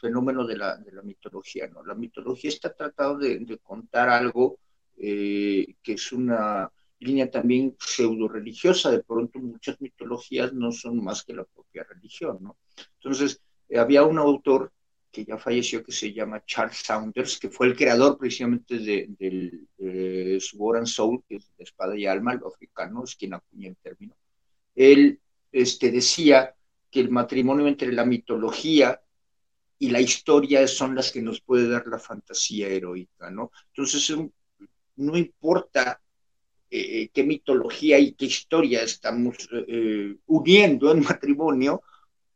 fenómeno de la, mitología. ¿no? La mitología está tratando de, contar algo eh, que es una línea también pseudo religiosa. De pronto muchas mitologías no son más que la propia religión. ¿no? Entonces, eh, había un autor que ya falleció que se llama Charles Saunders, que fue el creador precisamente del de, de Sword and Soul, que es de espada y alma, lo africano, es quien acuña el término. Él este, decía que el matrimonio entre la mitología y la historia son las que nos puede dar la fantasía heroica, ¿no? Entonces, no importa eh, qué mitología y qué historia estamos eh, uniendo en matrimonio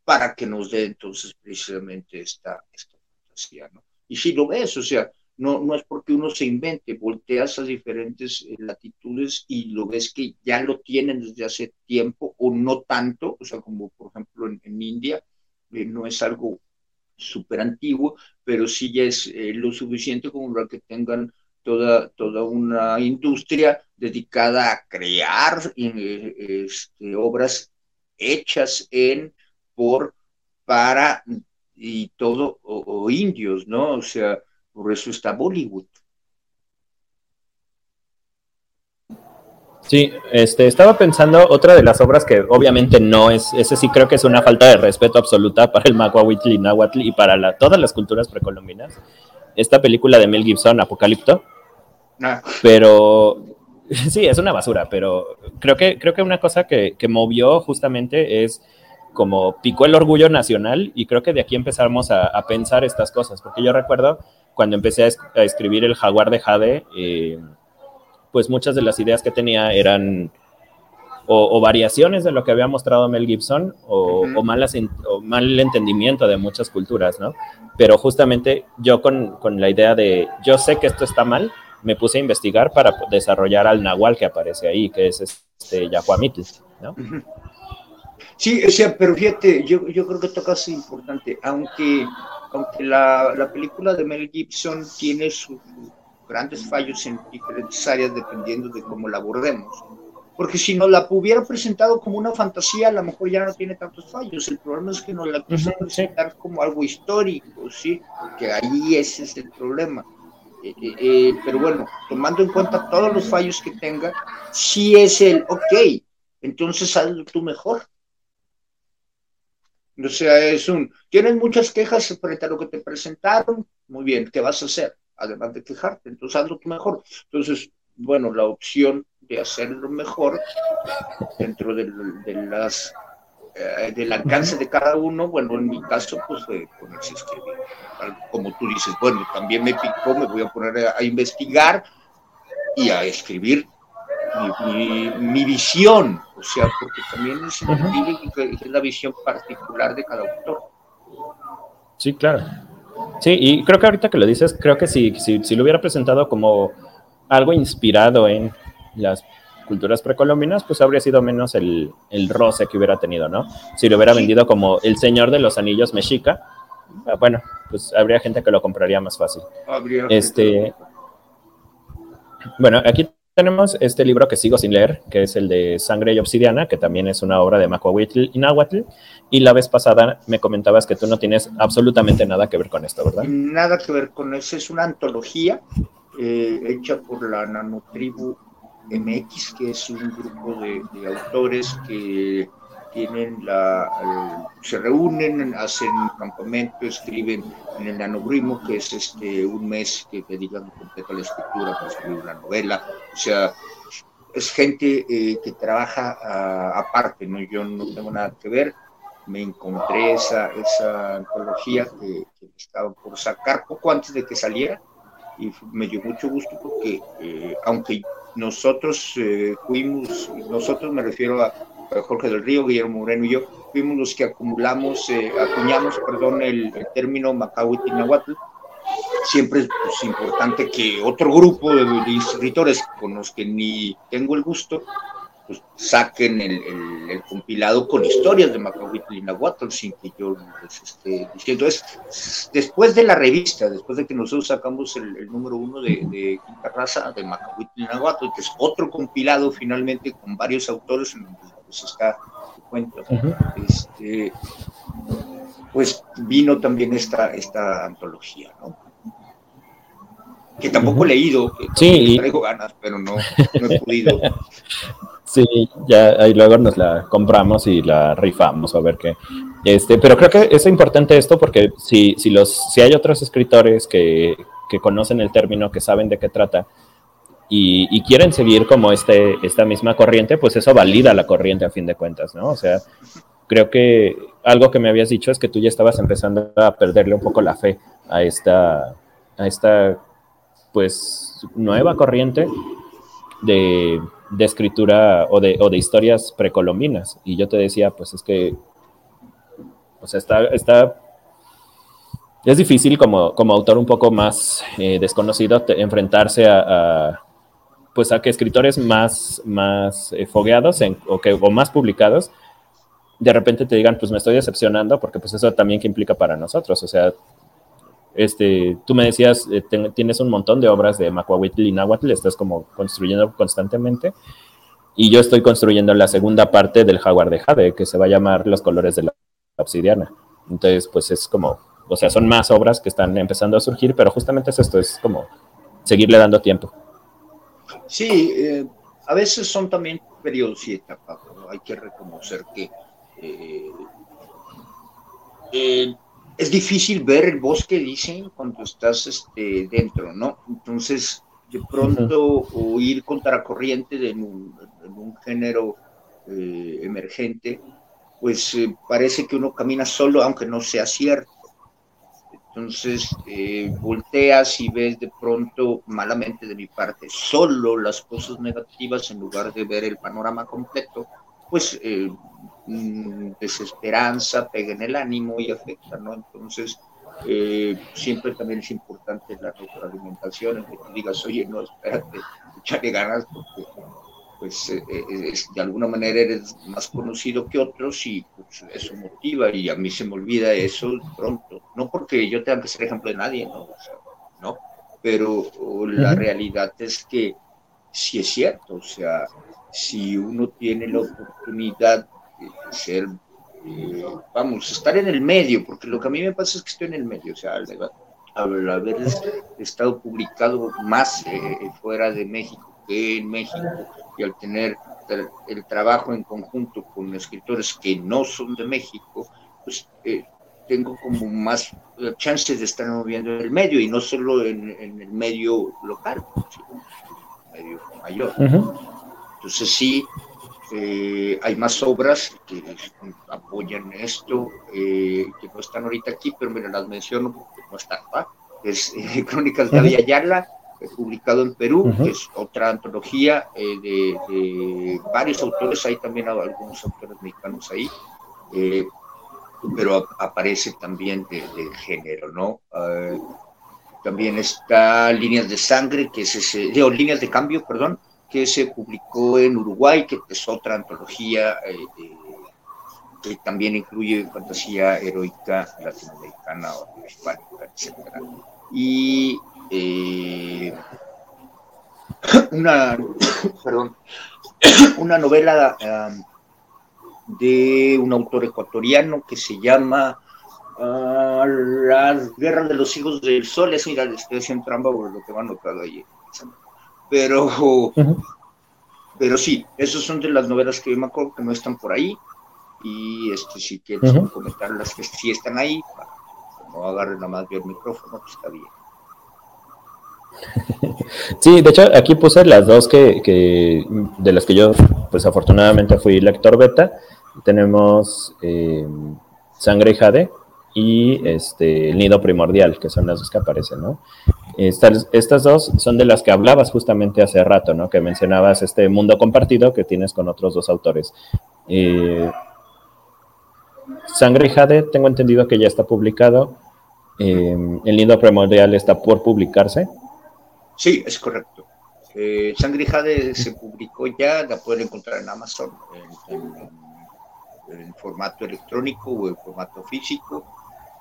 para que nos dé entonces precisamente esta, esta fantasía, ¿no? Y si lo ves, o sea, no, no es porque uno se invente, volteas a diferentes eh, latitudes y lo ves que ya lo tienen desde hace tiempo o no tanto, o sea, como por ejemplo en, India, no es algo súper antiguo, pero sí ya es eh, lo suficiente como para que tengan toda, toda una industria dedicada a crear eh, este, obras hechas en, por, para y todo, o indios, ¿no? O sea, por eso está Bollywood. Sí, este, estaba pensando otra de las obras que obviamente no es, ese sí creo que es una falta de respeto absoluta para el Maguahuitl y Nahuatl y para la, todas las culturas precolombinas. Esta película de Mel Gibson, Apocalipto. Ah. Pero sí, es una basura, pero creo que, creo que una cosa que, que, movió justamente es como picó el orgullo nacional y creo que de aquí empezamos a, a pensar estas cosas, porque yo recuerdo cuando empecé a, escribir El Jaguar de Jade, eh, pues muchas de las ideas que tenía eran o, variaciones de lo que había mostrado Mel Gibson o, malas, o mal entendimiento de muchas culturas, ¿no? Pero justamente yo con, con, la idea de, yo sé que esto está mal, me puse a investigar para desarrollar al nahual que aparece ahí, que es este Yahuamitl, ¿no? Sí, o sea, pero fíjate, yo, yo creo que tocas importante, aunque, aunque la, la película de Mel Gibson tiene sus grandes fallos en diferentes áreas dependiendo de cómo la abordemos. Porque si nos la hubiera presentado como una fantasía, a lo mejor ya no tiene tantos fallos. El problema es que nos la quiso presentar como algo histórico, ¿sí? Que ahí ese es el problema. Eh, eh, eh, pero bueno, tomando en cuenta todos los fallos que tenga, sí es el, ok, entonces hazlo tú mejor. O sea, es un, tienes muchas quejas frente a lo que te presentaron, muy bien, ¿qué vas a hacer? Además de quejarte, entonces hazlo tú mejor. Entonces, bueno, la opción de hacerlo mejor dentro de, las eh, del alcance de cada uno, bueno, en mi caso, pues fue ponerse a Como tú dices, bueno, también me picó, me voy a poner a, investigar y a escribir mi, visión, o sea, porque también es la visión particular de cada autor. Sí, claro. Sí, y creo que ahorita que lo dices, creo que si, si, si lo hubiera presentado como algo inspirado en las culturas precolombinas, pues habría sido menos el, el, roce que hubiera tenido, ¿no? Si lo hubiera vendido como el Señor de los Anillos Mexica, ah, bueno, pues habría gente que lo compraría más fácil. este, bueno, aquí tenemos este libro que sigo sin leer, que es el de Sangre y Obsidiana, que también es una obra de Macuahuitl y Nahuatl. Y la vez pasada me comentabas que tú no tienes absolutamente nada que ver con esto, ¿verdad? Nada que ver con eso. Es una antología eh, hecha por la nanotribu MX, que es un grupo de, autores que tienen la, se reúnen, hacen un campamento, escriben en el nanogrimo, que es este un mes que dedican completo a la escritura para escribir una novela. O sea, es gente eh, que trabaja ah, aparte, ¿no? Yo no tengo nada que ver. Me encontré esa, esa antología que, que estaba por sacar poco antes de que saliera y me dio mucho gusto porque eh, aunque nosotros eh, fuimos, nosotros me refiero a, Jorge del Río, Guillermo Moreno y yo, fuimos los que acumulamos, eh, acuñamos, perdón, el, término Macahuitl siempre es pues, importante que otro grupo de, de, escritores con los que ni tengo el gusto pues, saquen el, compilado con historias de Macahuitl y Nahuatl sin que yo les esté diciendo. Después de la revista, después de que nosotros sacamos el, número uno de, Quinta Raza, de Macahuitl y Nahuatl, que es otro compilado finalmente con varios autores en donde pues, está cuento, este, pues vino también esta, esta antología, ¿no? que tampoco he leído, que sí. traigo ganas, pero no, no he podido. Sí, ya ahí luego nos la compramos y la rifamos a ver qué. Este, pero creo que es importante esto porque si, si, los, si hay otros escritores que, que conocen el término, que saben de qué trata y, quieren seguir como este, esta misma corriente, pues eso valida la corriente a fin de cuentas, ¿no? O sea, creo que algo que me habías dicho es que tú ya estabas empezando a perderle un poco la fe a esta, a esta pues nueva corriente de de escritura o de, o de historias precolombinas. Y yo te decía, pues es que, o sea, está, está es difícil como, como autor un poco más eh, desconocido enfrentarse a, pues a que escritores más, más eh, fogueados o, que, o más publicados de repente te digan, pues me estoy decepcionando, porque pues eso también que implica para nosotros. O sea, este, tú me decías, eh, tienes un montón de obras de Macuahuitl y Nahuatl, estás como construyendo constantemente. Y yo estoy construyendo la segunda parte del Jaguar de Jade, que se va a llamar Los colores de la obsidiana. Entonces, pues es como, o sea, son más obras que están empezando a surgir, pero justamente es esto, es como seguirle dando tiempo. Sí, eh, a veces son también periodos y etapas, hay que reconocer que eh, es difícil ver el bosque, dicen, cuando estás este, dentro, ¿no? Entonces, de pronto, o ir contra la corriente de un, un género eh, emergente, pues eh, parece que uno camina solo, aunque no sea cierto. Entonces, eh, volteas y ves de pronto, malamente de mi parte, solo las cosas negativas en lugar de ver el panorama completo, pues mm, desesperanza pega en el ánimo y afecta, ¿no? Entonces, Eh, siempre también es importante la retroalimentación, en que tú digas, oye, no, espérate, échale ganas porque pues eh, eh, de alguna manera eres más conocido que otros y pues, eso motiva y a mí se me olvida eso pronto. No porque yo tenga que ser ejemplo de nadie, ¿no? no, pero la realidad es que sí es cierto, o sea, si uno tiene la oportunidad de ser, eh, vamos, estar en el medio, porque lo que a mí me pasa es que estoy en el medio, o sea, al, haber estado publicado más fuera de México que en México y al tener el, trabajo en conjunto con escritores que no son de México, pues eh, tengo como más chances de estar moviendo en el medio y no solo en, el medio local, sino en el medio mayor. Entonces sí, eh, hay más obras que apoyan esto, eh, que no están ahorita aquí, pero me las menciono porque no están. Es Crónicas de Ayala publicado en Perú, que es otra antología eh, de, varios autores, hay también algunos autores mexicanos ahí, eh, pero aparece también del género, ¿no? Eh, también está Líneas de Sangre, que es ese, de, Líneas de Cambio, perdón, que se publicó en Uruguay, que es otra antología que también incluye fantasía heroica latinoamericana o hispánica, etc. Y eh, una, perdón, una novela de un autor ecuatoriano que se llama uh, Las guerras de los hijos del sol. Es mira, estoy haciendo trampa por lo que me han notado ahí. Pero, pero sí, esas son de las novelas que yo me acuerdo que no están por ahí. Y este, si quieres comentar las que sí están ahí, no agarren nada más yo el micrófono, pues está bien. Sí, de hecho aquí puse las dos que, de las que yo pues afortunadamente fui lector beta. Tenemos eh, Sangre y Jade y este, El Nido Primordial, que son las dos que aparecen, ¿no? Estas, estas dos son de las que hablabas justamente hace rato, ¿no? Que mencionabas este mundo compartido que tienes con otros dos autores. Eh, Sangre y Jade, tengo entendido que ya está publicado. Eh, el Nido Primordial está por publicarse. Sí, es correcto. Eh, Sangre Jade se publicó ya, la pueden encontrar en Amazon en, formato electrónico o en formato físico.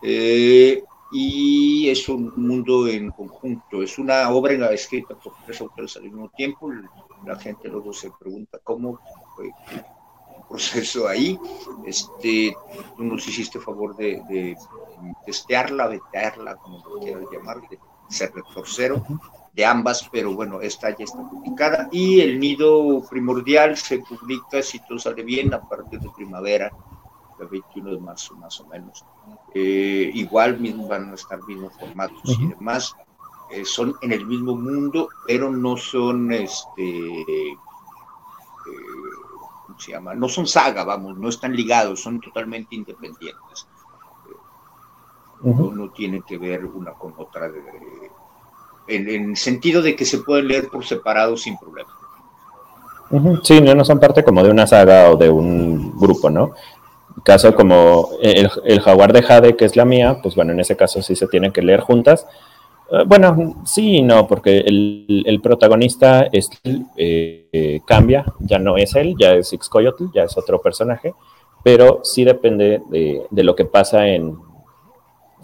Eh, y es un mundo en conjunto, es una obra escrita por tres autores al mismo tiempo. La gente luego se pregunta cómo fue el proceso ahí. Este, tú nos hiciste favor de, de testearla, vetearla, como lo quieras llamar, de ser cero de ambas, pero bueno, esta ya está publicada. Y el nido primordial se publica, si todo sale bien, a partir de primavera, el 21 de marzo más o menos. Eh, igual mismo van a estar mismos formatos y demás. Eh, son en el mismo mundo, pero no son, este, eh, ¿cómo se llama? No son saga, vamos, no están ligados, son totalmente independientes. no, no tienen que ver una con otra de, en, el sentido de que se pueden leer por separado sin problema. Sí, no, son parte como de una saga o de un grupo, ¿no? Caso como el, jaguar de Jade, que es la mía, pues bueno, en ese caso sí se tienen que leer juntas. Eh, bueno, sí y no, porque el, protagonista es, eh, cambia, ya no es él, ya es Ixcoyotl, ya es otro personaje, pero sí depende de, de, lo que pasa en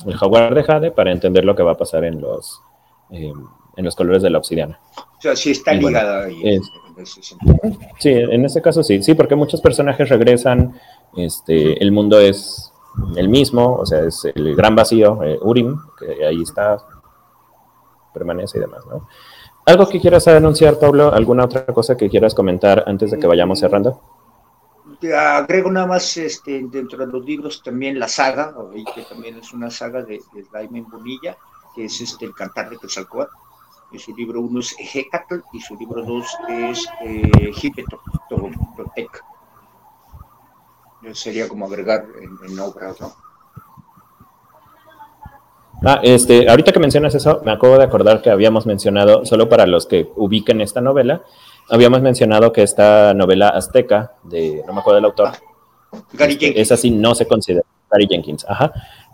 el jaguar de Jade para entender lo que va a pasar en los, eh, en los colores de la obsidiana. O sea, sí está ligada ahí. sí, en ese caso sí, sí, porque muchos personajes regresan, este, el mundo es el mismo, o sea, es el gran vacío, eh, Urim, que ahí está, permanece y demás, ¿no? ¿Algo que quieras anunciar, Pablo? ¿Alguna otra cosa que quieras comentar antes de que vayamos cerrando? agrego nada más este, dentro de los libros también la saga, que también es una saga de, de Bonilla, que es este, El Cantar de Quetzalcóatl. Y su libro uno es Hecatl y su libro dos es eh. Sería como agregar en, obras, ¿no? Ah, este, ahorita que mencionas eso, me acabo de acordar que habíamos mencionado, solo para los que ubiquen esta novela, habíamos mencionado que esta novela azteca, de, no me acuerdo del autor, Gary Jenkins. esa sí no se considera, Gary Jenkins, ajá,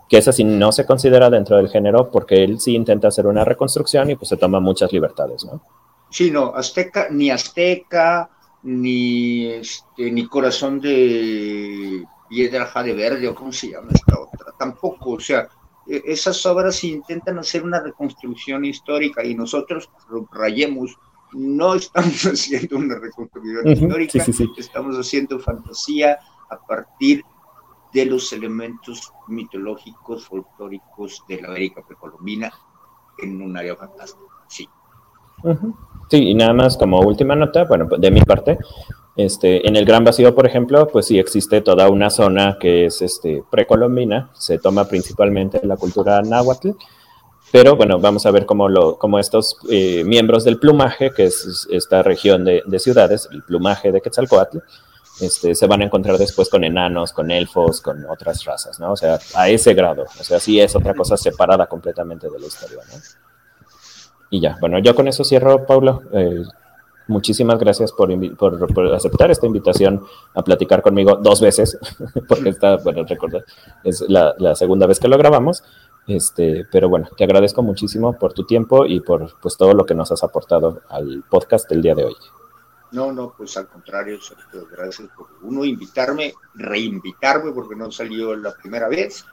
que esa sí no se considera dentro del género porque él sí intenta hacer una reconstrucción y pues se toma muchas libertades, ¿no? Sí, no, azteca, ni azteca, ni, este, ni corazón de piedra jade verde, o cómo se llama esta otra, tampoco, o sea, e, esas obras intentan hacer una reconstrucción histórica y nosotros rayemos no estamos haciendo una reconstrucción histórica, estamos haciendo fantasía a partir de los elementos mitológicos, folclóricos de la América precolombina en un área fantástica. Sí. Sí, y nada más como última nota, bueno, de mi parte, este, en el Gran Vacío, por ejemplo, pues sí existe toda una zona que es este, precolombina, se toma principalmente la cultura náhuatl, pero bueno, vamos a ver cómo, lo, cómo estos eh, miembros del plumaje, que es esta región de, de ciudades, el plumaje de Quetzalcoatl, este, se van a encontrar después con enanos, con elfos, con otras razas, ¿no? O sea, a ese grado. O sea, sí es otra cosa separada completamente de la historia, ¿no? Y ya, bueno, yo con eso cierro, Paulo. Eh, muchísimas gracias por, por, aceptar esta invitación a platicar conmigo dos veces, porque está, bueno, recordar, es la, la, segunda vez que lo grabamos. Este, pero bueno, te agradezco muchísimo por tu tiempo y por pues, todo lo que nos has aportado al podcast del día de hoy. No, no, pues al contrario, gracias por uno invitarme, reinvitarme porque no salió la primera vez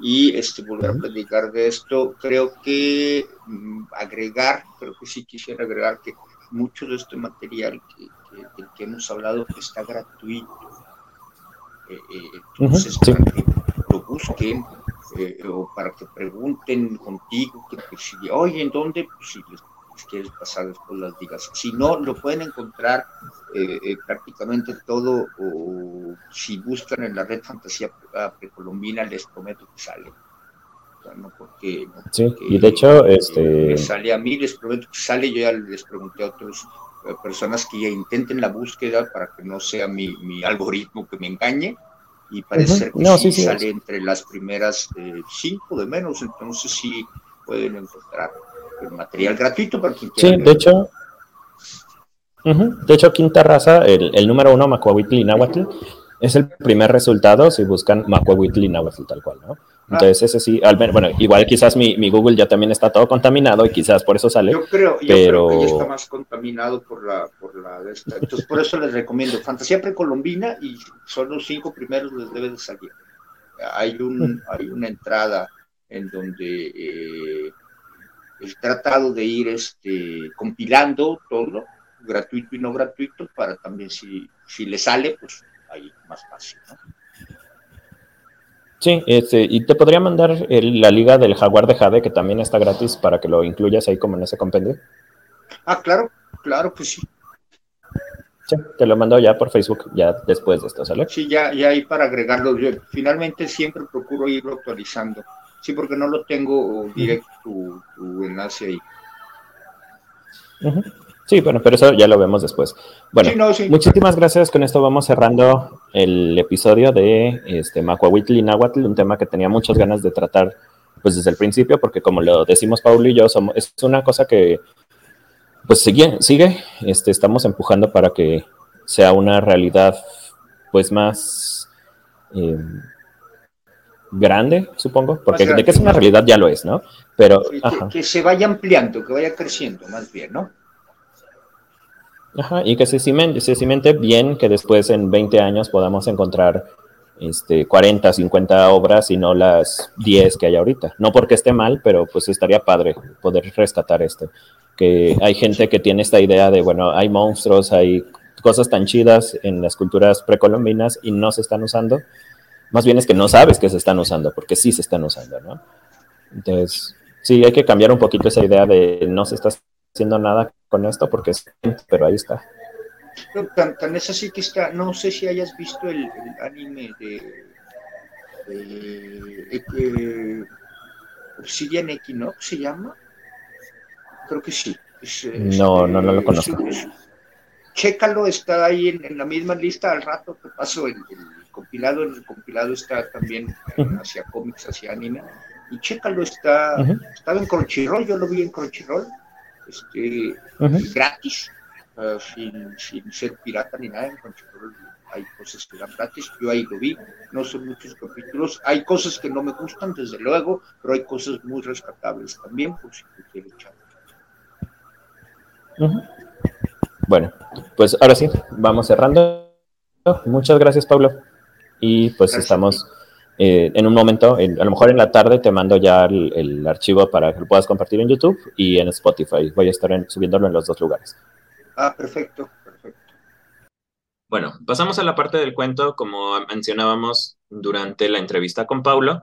y este volver a platicar de esto. Creo que mm, agregar, creo que sí quisiera agregar que mucho de este material que, del que hemos hablado está gratuito. Eh, eh, entonces, para que lo busquen eh, o para que pregunten contigo, que, si, oye, ¿en dónde? Pues si les si quieres pasar después las digas. Si no, lo pueden encontrar eh, eh, prácticamente todo, o si buscan en la red Fantasía Precolombina, les prometo que sale. no porque, sí, y de hecho, este... sale a mí, les prometo que sale, yo ya les pregunté a otras eh, personas que ya intenten la búsqueda para que no sea mi, mi algoritmo que me engañe, y parece ser que sí, sale entre las primeras cinco de menos, entonces sí pueden encontrar material gratuito para quien quiera. Sí, de hecho, de hecho, Quinta Raza, el, el número uno, Macuahuitl Nahuatl, es el primer resultado si buscan Macuahuitl Nahuatl tal cual, ¿no? Ah. Entonces, ese sí, al bueno, igual quizás mi, mi, Google ya también está todo contaminado y quizás por eso sale. Yo creo, yo creo que ya está más contaminado por la, por la esta. Entonces, por eso les recomiendo Fantasía Precolombina y son los cinco primeros les debe de salir. Hay, un, hay una entrada en donde eh, tratado de ir este, compilando todo, gratuito y no gratuito, para también si, si le sale, pues ahí más fácil, ¿no? Sí, este, y te podría mandar la liga del Jaguar de Jade, que también está gratis, para que lo incluyas ahí como en ese compendio. Ah, claro, claro que sí. Sí, te lo mando ya por Facebook, ya después de esto, ¿sale? Sí, ya, ya ahí para agregarlo. Yo finalmente siempre procuro irlo actualizando. Sí, porque no lo tengo directo tu, enlace ahí. Sí, bueno, pero eso ya lo vemos después. Bueno, muchísimas gracias. Con esto vamos cerrando el episodio de este Macuahuitl y Nahuatl, un tema que tenía muchas ganas de tratar pues desde el principio, porque como lo decimos Paulo y yo, somos, es una cosa que pues sigue, sigue, este, estamos empujando para que sea una realidad pues más eh, grande, supongo, porque de que es una realidad ya lo es, ¿no? Pero que, se vaya ampliando, que vaya creciendo, más bien, ¿no? Ajá, y que se cimente, se cimente bien, que después en 20 años podamos encontrar este, 40, 50 obras y no las 10 que hay ahorita. No porque esté mal, pero pues estaría padre poder rescatar esto. Que hay gente que tiene esta idea de, bueno, hay monstruos, hay cosas tan chidas en las culturas precolombinas y no se están usando más bien es que no sabes que se están usando, porque sí se están usando, ¿no? Entonces, sí, hay que cambiar un poquito esa idea de no se está haciendo nada con esto, porque es, pero ahí está. tan, tan, es así que está, no sé si hayas visto el, anime de, de, de Obsidian Equinox, ¿se llama? Creo que sí. no, no, no lo conozco. chécalo, está ahí en, la misma lista, al rato te paso el compilado, el compilado está también hacia cómics, hacia anime, y chécalo, está, estaba en Crunchyroll, yo lo vi en Crunchyroll, este, gratis, ah, sin, sin, ser pirata ni nada, en Crunchyroll hay cosas que dan gratis, yo ahí lo vi, no son muchos capítulos, hay cosas que no me gustan, desde luego, pero hay cosas muy rescatables también, por si te quiero echar. Bueno, pues ahora sí, vamos cerrando. Muchas gracias, Pablo. Y pues estamos eh, en un momento, a lo mejor en la tarde te mando ya el, archivo para que lo puedas compartir en YouTube y en Spotify. Voy a estar subiéndolo en los dos lugares. Ah, perfecto, perfecto. Bueno, pasamos a la parte del cuento, como mencionábamos durante la entrevista con Paulo.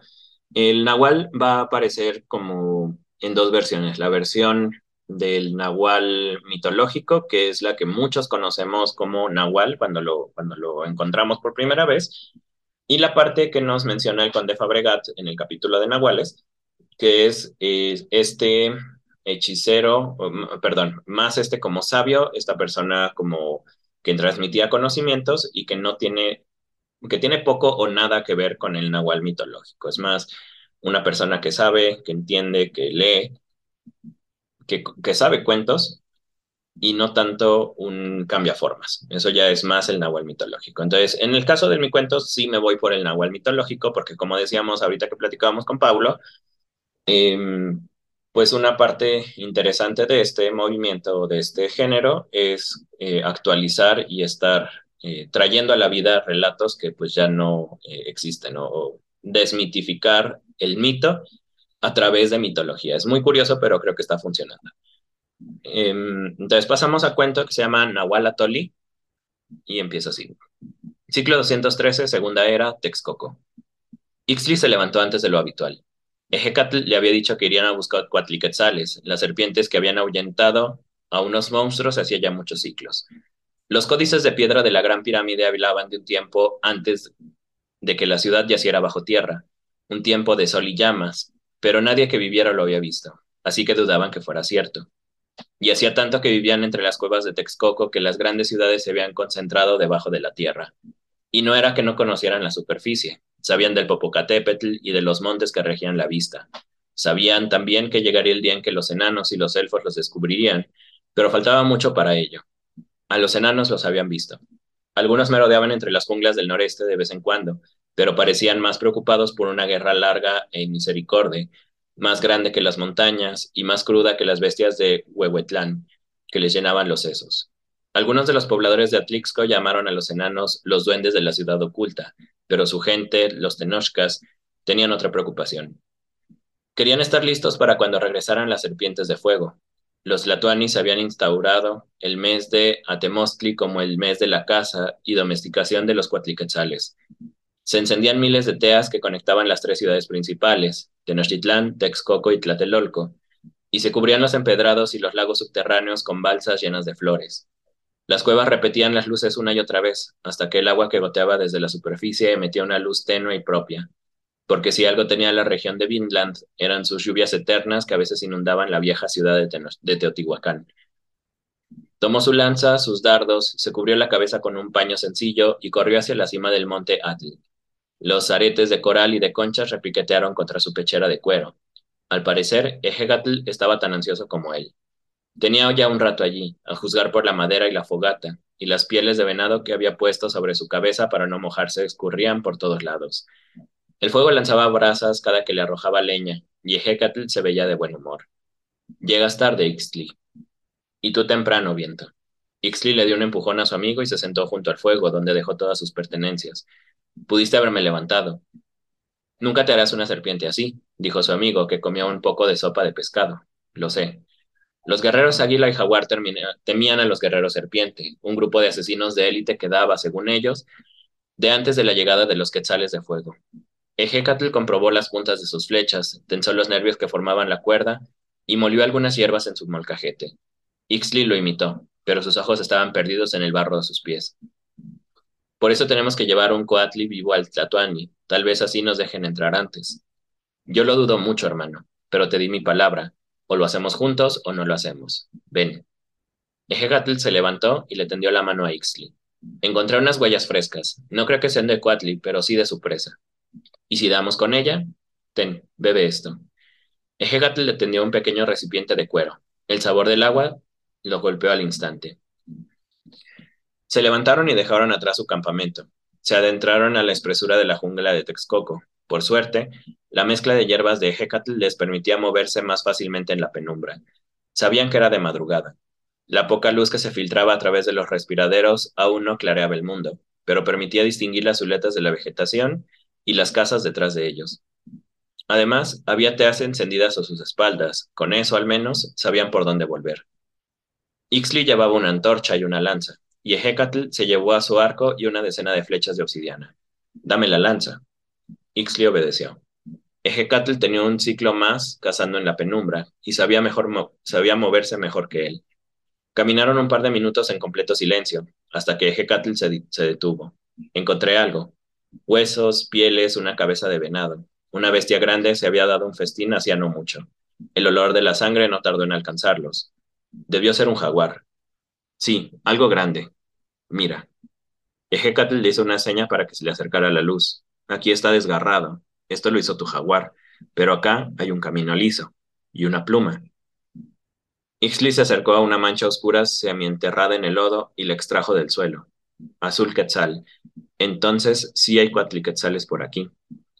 El Nahual va a aparecer como en dos versiones. La versión del Nahual mitológico, que es la que muchos conocemos como Nahual cuando lo, cuando lo encontramos por primera vez, y la parte que nos menciona el conde Fabregat en el capítulo de Nahuales, que es este hechicero, perdón, más este como sabio, esta persona como que transmitía conocimientos y que no tiene, que tiene poco o nada que ver con el Nahual mitológico. Es más, una persona que sabe, que entiende, que lee, que, sabe cuentos y no tanto un cambiaformas. Eso ya es más el Nahual mitológico. Entonces, en el caso de mi cuento, sí me voy por el Nahual mitológico, porque como decíamos ahorita que platicábamos con Pablo, em, pues una parte interesante de este movimiento, de este género, es eh, actualizar y estar eh, trayendo a la vida relatos que pues ya no eh, existen, o desmitificar el mito a través de mitología. Es muy curioso, pero creo que está funcionando. Em, entonces pasamos a cuento que se llama Nahualatoli y empieza así. Ciclo 213, segunda era, Texcoco. Ixtli se levantó antes de lo habitual. Ejecatl le había dicho que irían a buscar cuatliquetzales, las serpientes que habían ahuyentado a unos monstruos hacía ya muchos ciclos. Los códices de piedra de la Gran Pirámide hablaban de un tiempo antes de que la ciudad yaciera bajo tierra, un tiempo de sol y llamas, pero nadie que viviera lo había visto, así que dudaban que fuera cierto. Y hacía tanto que vivían entre las cuevas de Texcoco que las grandes ciudades se habían concentrado debajo de la tierra. Y no era que no conocieran la superficie, sabían del Popocatépetl y de los montes que regían la vista. Sabían también que llegaría el día en que los enanos y los elfos los descubrirían, pero faltaba mucho para ello. A los enanos los habían visto. Algunos merodeaban entre las junglas del noreste de vez en cuando, pero parecían más preocupados por una guerra larga e inmisericordia, más grande que las montañas y más cruda que las bestias de Huehuetlán, que les llenaban los sesos. Algunos de los pobladores de Atlixco llamaron a los enanos los duendes de la ciudad oculta, pero su gente, los tenochcas, tenían otra preocupación. Querían estar listos para cuando regresaran las serpientes de fuego. Los latuanis habían instaurado el mes de Atemostli como el mes de la caza y domesticación de los cuatliquetzales, se encendían miles de teas que conectaban las tres ciudades principales, Tenochtitlán, Texcoco y Tlatelolco, y se cubrían los empedrados y los lagos subterráneos con balsas llenas de flores. Las cuevas repetían las luces una y otra vez, hasta que el agua que goteaba desde la superficie emitía una luz tenue y propia, porque si algo tenía la región de Vinland eran sus lluvias eternas que a veces inundaban la vieja ciudad de, de Teotihuacán. Tomó su lanza, sus dardos, se cubrió la cabeza con un paño sencillo y corrió hacia la cima del monte Atl. Los aretes de coral y de conchas repiquetearon contra su pechera de cuero. Al parecer, Ejegatl estaba tan ansioso como él. Tenía ya un rato allí, a juzgar por la madera y la fogata, y las pieles de venado que había puesto sobre su cabeza para no mojarse escurrían por todos lados. El fuego lanzaba brasas cada que le arrojaba leña, y Ejegatl se veía de buen humor. Llegas tarde, Ixtli. Y tú temprano, viento. Ixtli le dio un empujón a su amigo y se sentó junto al fuego, donde dejó todas sus pertenencias, Pudiste haberme levantado. Nunca te harás una serpiente así, dijo su amigo, que comía un poco de sopa de pescado. Lo sé. Los guerreros águila y jaguar temían a los guerreros serpiente, un grupo de asesinos de élite que daba, según ellos, de antes de la llegada de los quetzales de fuego. Ejecatl comprobó las puntas de sus flechas, tensó los nervios que formaban la cuerda y molió algunas hierbas en su molcajete. Ixtli lo imitó, pero sus ojos estaban perdidos en el barro de sus pies. Por eso tenemos que llevar un coatli vivo al Tlatuani. Tal vez así nos dejen entrar antes. Yo lo dudo mucho, hermano, pero te di mi palabra. O lo hacemos juntos o no lo hacemos. Ven. Ejegatl se levantó y le tendió la mano a Ixtli. Encontré unas huellas frescas. No creo que sean de Coatli, pero sí de su presa. ¿Y si damos con ella? Ten, bebe esto. Ejegatl le tendió un pequeño recipiente de cuero. El sabor del agua lo golpeó al instante. Se levantaron y dejaron atrás su campamento. Se adentraron a la espesura de la jungla de Texcoco. Por suerte, la mezcla de hierbas de Hecatl les permitía moverse más fácilmente en la penumbra. Sabían que era de madrugada. La poca luz que se filtraba a través de los respiraderos aún no clareaba el mundo, pero permitía distinguir las siluetas de la vegetación y las casas detrás de ellos. Además, había teas encendidas a sus espaldas, con eso al menos sabían por dónde volver. Ixley llevaba una antorcha y una lanza, y Hecatl se llevó a su arco y una decena de flechas de obsidiana. Dame la lanza. Ixley obedeció. Hecatl tenía un ciclo más cazando en la penumbra y sabía, mejor sabía moverse mejor que él. Caminaron un par de minutos en completo silencio, hasta que Hecatl se, se detuvo. Encontré algo. Huesos, pieles, una cabeza de venado. Una bestia grande se había dado un festín hacía no mucho. El olor de la sangre no tardó en alcanzarlos. Debió ser un jaguar. Sí, algo grande. Mira. Ejecatl le hizo una seña para que se le acercara la luz. Aquí está desgarrado. Esto lo hizo tu jaguar. Pero acá hay un camino liso. Y una pluma. Ixli se acercó a una mancha oscura semienterrada en el lodo y la extrajo del suelo. Azul quetzal. Entonces sí hay cuatliquetzales por aquí.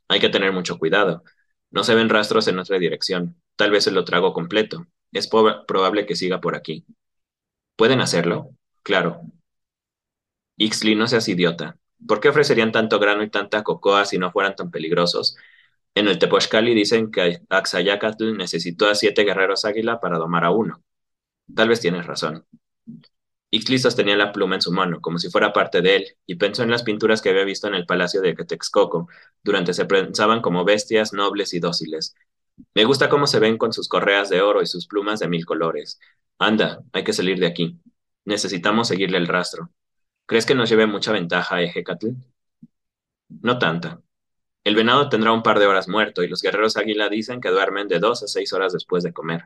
Hay que tener mucho cuidado. No se ven rastros en otra dirección. Tal vez se lo trago completo. Es probable que siga por aquí. ¿Pueden hacerlo? Claro. Ixli, no seas idiota. ¿Por qué ofrecerían tanto grano y tanta cocoa si no fueran tan peligrosos? En el Tepochcali dicen que Axayacatl necesitó a siete guerreros águila para domar a uno. Tal vez tienes razón. Ixli sostenía la pluma en su mano, como si fuera parte de él, y pensó en las pinturas que había visto en el palacio de Texcoco, durante se pensaban como bestias nobles y dóciles. Me gusta cómo se ven con sus correas de oro y sus plumas de mil colores. Anda, hay que salir de aquí. Necesitamos seguirle el rastro. ¿Crees que nos lleve mucha ventaja, Ejecatl? No tanta. El venado tendrá un par de horas muerto y los guerreros águila dicen que duermen de dos a seis horas después de comer.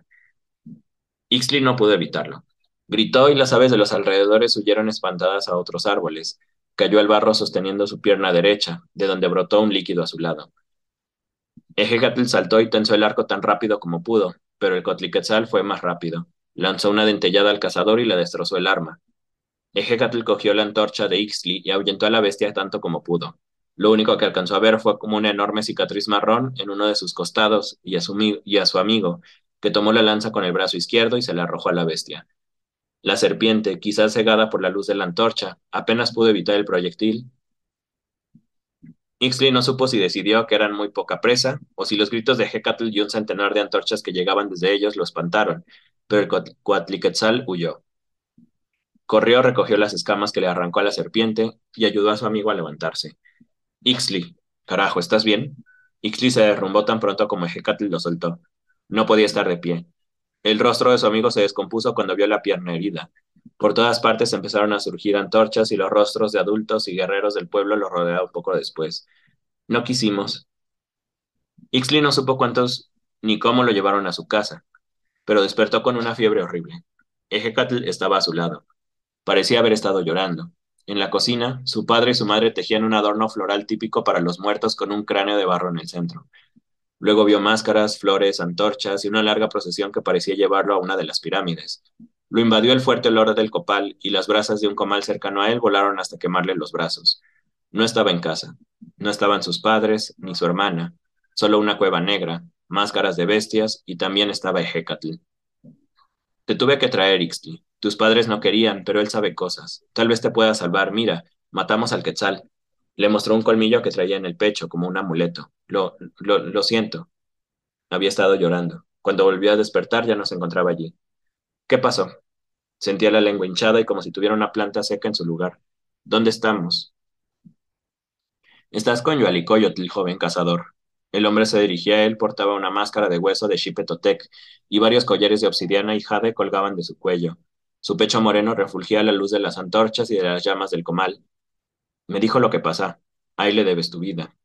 Ixtli no pudo evitarlo. Gritó y las aves de los alrededores huyeron espantadas a otros árboles. Cayó al barro sosteniendo su pierna derecha, de donde brotó un líquido a su lado. Ejecatl saltó y tensó el arco tan rápido como pudo, pero el Cotliquetzal fue más rápido. Lanzó una dentellada al cazador y le destrozó el arma. Ejecatl cogió la antorcha de Ixtli y ahuyentó a la bestia tanto como pudo. Lo único que alcanzó a ver fue como una enorme cicatriz marrón en uno de sus costados y a su, y a su amigo, que tomó la lanza con el brazo izquierdo y se la arrojó a la bestia. La serpiente, quizás cegada por la luz de la antorcha, apenas pudo evitar el proyectil. Ixtli no supo si decidió que eran muy poca presa o si los gritos de Hecatl y un centenar de antorchas que llegaban desde ellos lo espantaron, pero el Coatliquetzal huyó. Corrió, recogió las escamas que le arrancó a la serpiente y ayudó a su amigo a levantarse. Ixli, carajo, ¿estás bien? Ixli se derrumbó tan pronto como Hecatl lo soltó. No podía estar de pie. El rostro de su amigo se descompuso cuando vio la pierna herida. Por todas partes empezaron a surgir antorchas y los rostros de adultos y guerreros del pueblo lo rodearon poco después. No quisimos. Ixli no supo cuántos ni cómo lo llevaron a su casa pero despertó con una fiebre horrible. Ejecatl estaba a su lado. Parecía haber estado llorando. En la cocina, su padre y su madre tejían un adorno floral típico para los muertos con un cráneo de barro en el centro. Luego vio máscaras, flores, antorchas y una larga procesión que parecía llevarlo a una de las pirámides. Lo invadió el fuerte olor del copal y las brasas de un comal cercano a él volaron hasta quemarle los brazos. No estaba en casa. No estaban sus padres ni su hermana. Solo una cueva negra, máscaras de bestias, y también estaba Ejecatl. Te tuve que traer, Ixtli. Tus padres no querían, pero él sabe cosas. Tal vez te pueda salvar. Mira, matamos al Quetzal. Le mostró un colmillo que traía en el pecho, como un amuleto. Lo, lo, lo siento. Había estado llorando. Cuando volvió a despertar ya no se encontraba allí. ¿Qué pasó? Sentía la lengua hinchada y como si tuviera una planta seca en su lugar. ¿Dónde estamos? Estás con Yualicoyotl, joven cazador. El hombre se dirigía a él, portaba una máscara de hueso de Xipetotec y varios collares de obsidiana y jade colgaban de su cuello. Su pecho moreno refulgía la luz de las antorchas y de las llamas del comal. Me dijo lo que pasa. Ahí le debes tu vida.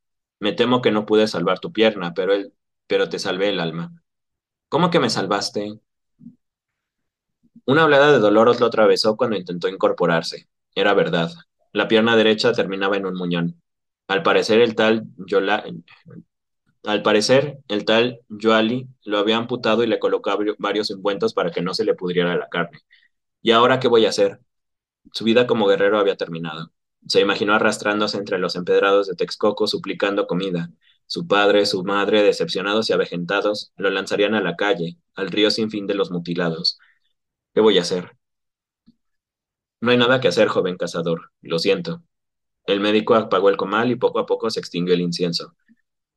Me temo que no pude salvar tu pierna, pero él, pero te salvé el alma. ¿Cómo que me salvaste? Una oleada de dolor lo atravesó cuando intentó incorporarse. Era verdad. La pierna derecha terminaba en un muñón. Al parecer el tal Yola, al parecer, el tal lo había amputado y le colocó varios ungüentos para que no se le pudriera la carne. ¿Y ahora qué voy a hacer? Su vida como guerrero había terminado. Se imaginó arrastrándose entre los empedrados de Texcoco suplicando comida. Su padre, su madre, decepcionados y avejentados, lo lanzarían a la calle, al río sin fin de los mutilados. ¿Qué voy a hacer? No hay nada que hacer, joven cazador. Lo siento. El médico apagó el comal y poco a poco se extinguió el incienso.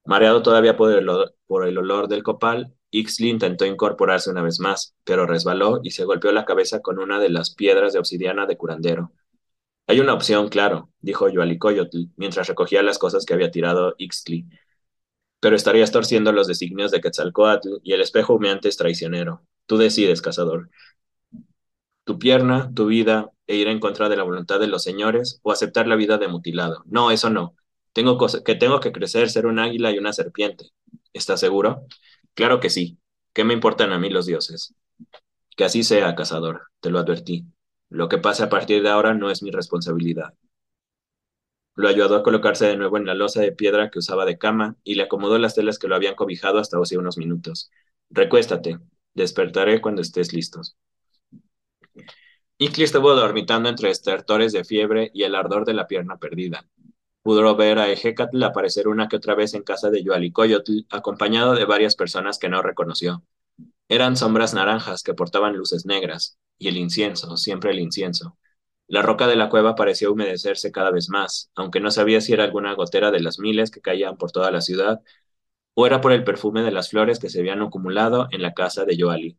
Mareado todavía por el, olor del copal, Ixley intentó incorporarse una vez más, pero resbaló y se golpeó la cabeza con una de las piedras de obsidiana de curandero. Hay una opción, claro, dijo Yoalicoyotl, mientras recogía las cosas que había tirado Ixtli. Pero estarías torciendo los designios de Quetzalcoatl y el espejo humeante es traicionero. Tú decides, cazador. Tu pierna, tu vida, e ir en contra de la voluntad de los señores, o aceptar la vida de mutilado. No, eso no. Tengo que tengo que crecer, ser un águila y una serpiente. ¿Estás seguro? Claro que sí. ¿Qué me importan a mí los dioses? Que así sea, cazador, te lo advertí. Lo que pase a partir de ahora no es mi responsabilidad. Lo ayudó a colocarse de nuevo en la losa de piedra que usaba de cama y le acomodó las telas que lo habían cobijado hasta hace unos minutos. Recuéstate. Despertaré cuando estés listos. Ikli estuvo dormitando entre estertores de fiebre y el ardor de la pierna perdida. Pudo ver a Ejecatl aparecer una que otra vez en casa de Yualicoyotl, acompañado de varias personas que no reconoció. Eran sombras naranjas que portaban luces negras, y el incienso, siempre el incienso. La roca de la cueva parecía humedecerse cada vez más, aunque no sabía si era alguna gotera de las miles que caían por toda la ciudad, o era por el perfume de las flores que se habían acumulado en la casa de Yoali.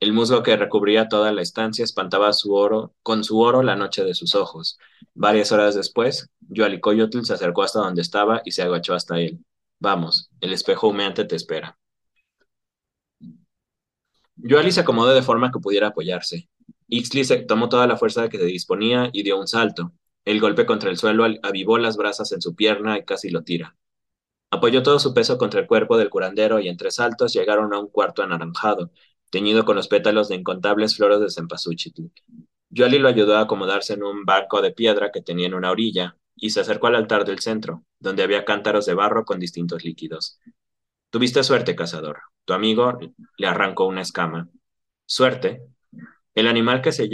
El musgo que recubría toda la estancia espantaba su oro, con su oro la noche de sus ojos. Varias horas después, Yoali Coyotl se acercó hasta donde estaba y se agachó hasta él. Vamos, el espejo humeante te espera. Yoali se acomodó de forma que pudiera apoyarse. Ixtli se tomó toda la fuerza que se disponía y dio un salto. El golpe contra el suelo avivó las brasas en su pierna y casi lo tira. Apoyó todo su peso contra el cuerpo del curandero y entre saltos llegaron a un cuarto anaranjado, teñido con los pétalos de incontables flores de cempasúchil. Yoali lo ayudó a acomodarse en un banco de piedra que tenía en una orilla y se acercó al altar del centro, donde había cántaros de barro con distintos líquidos. Tuviste suerte, cazador. Tu amigo le arrancó una escama. Suerte. El animal que se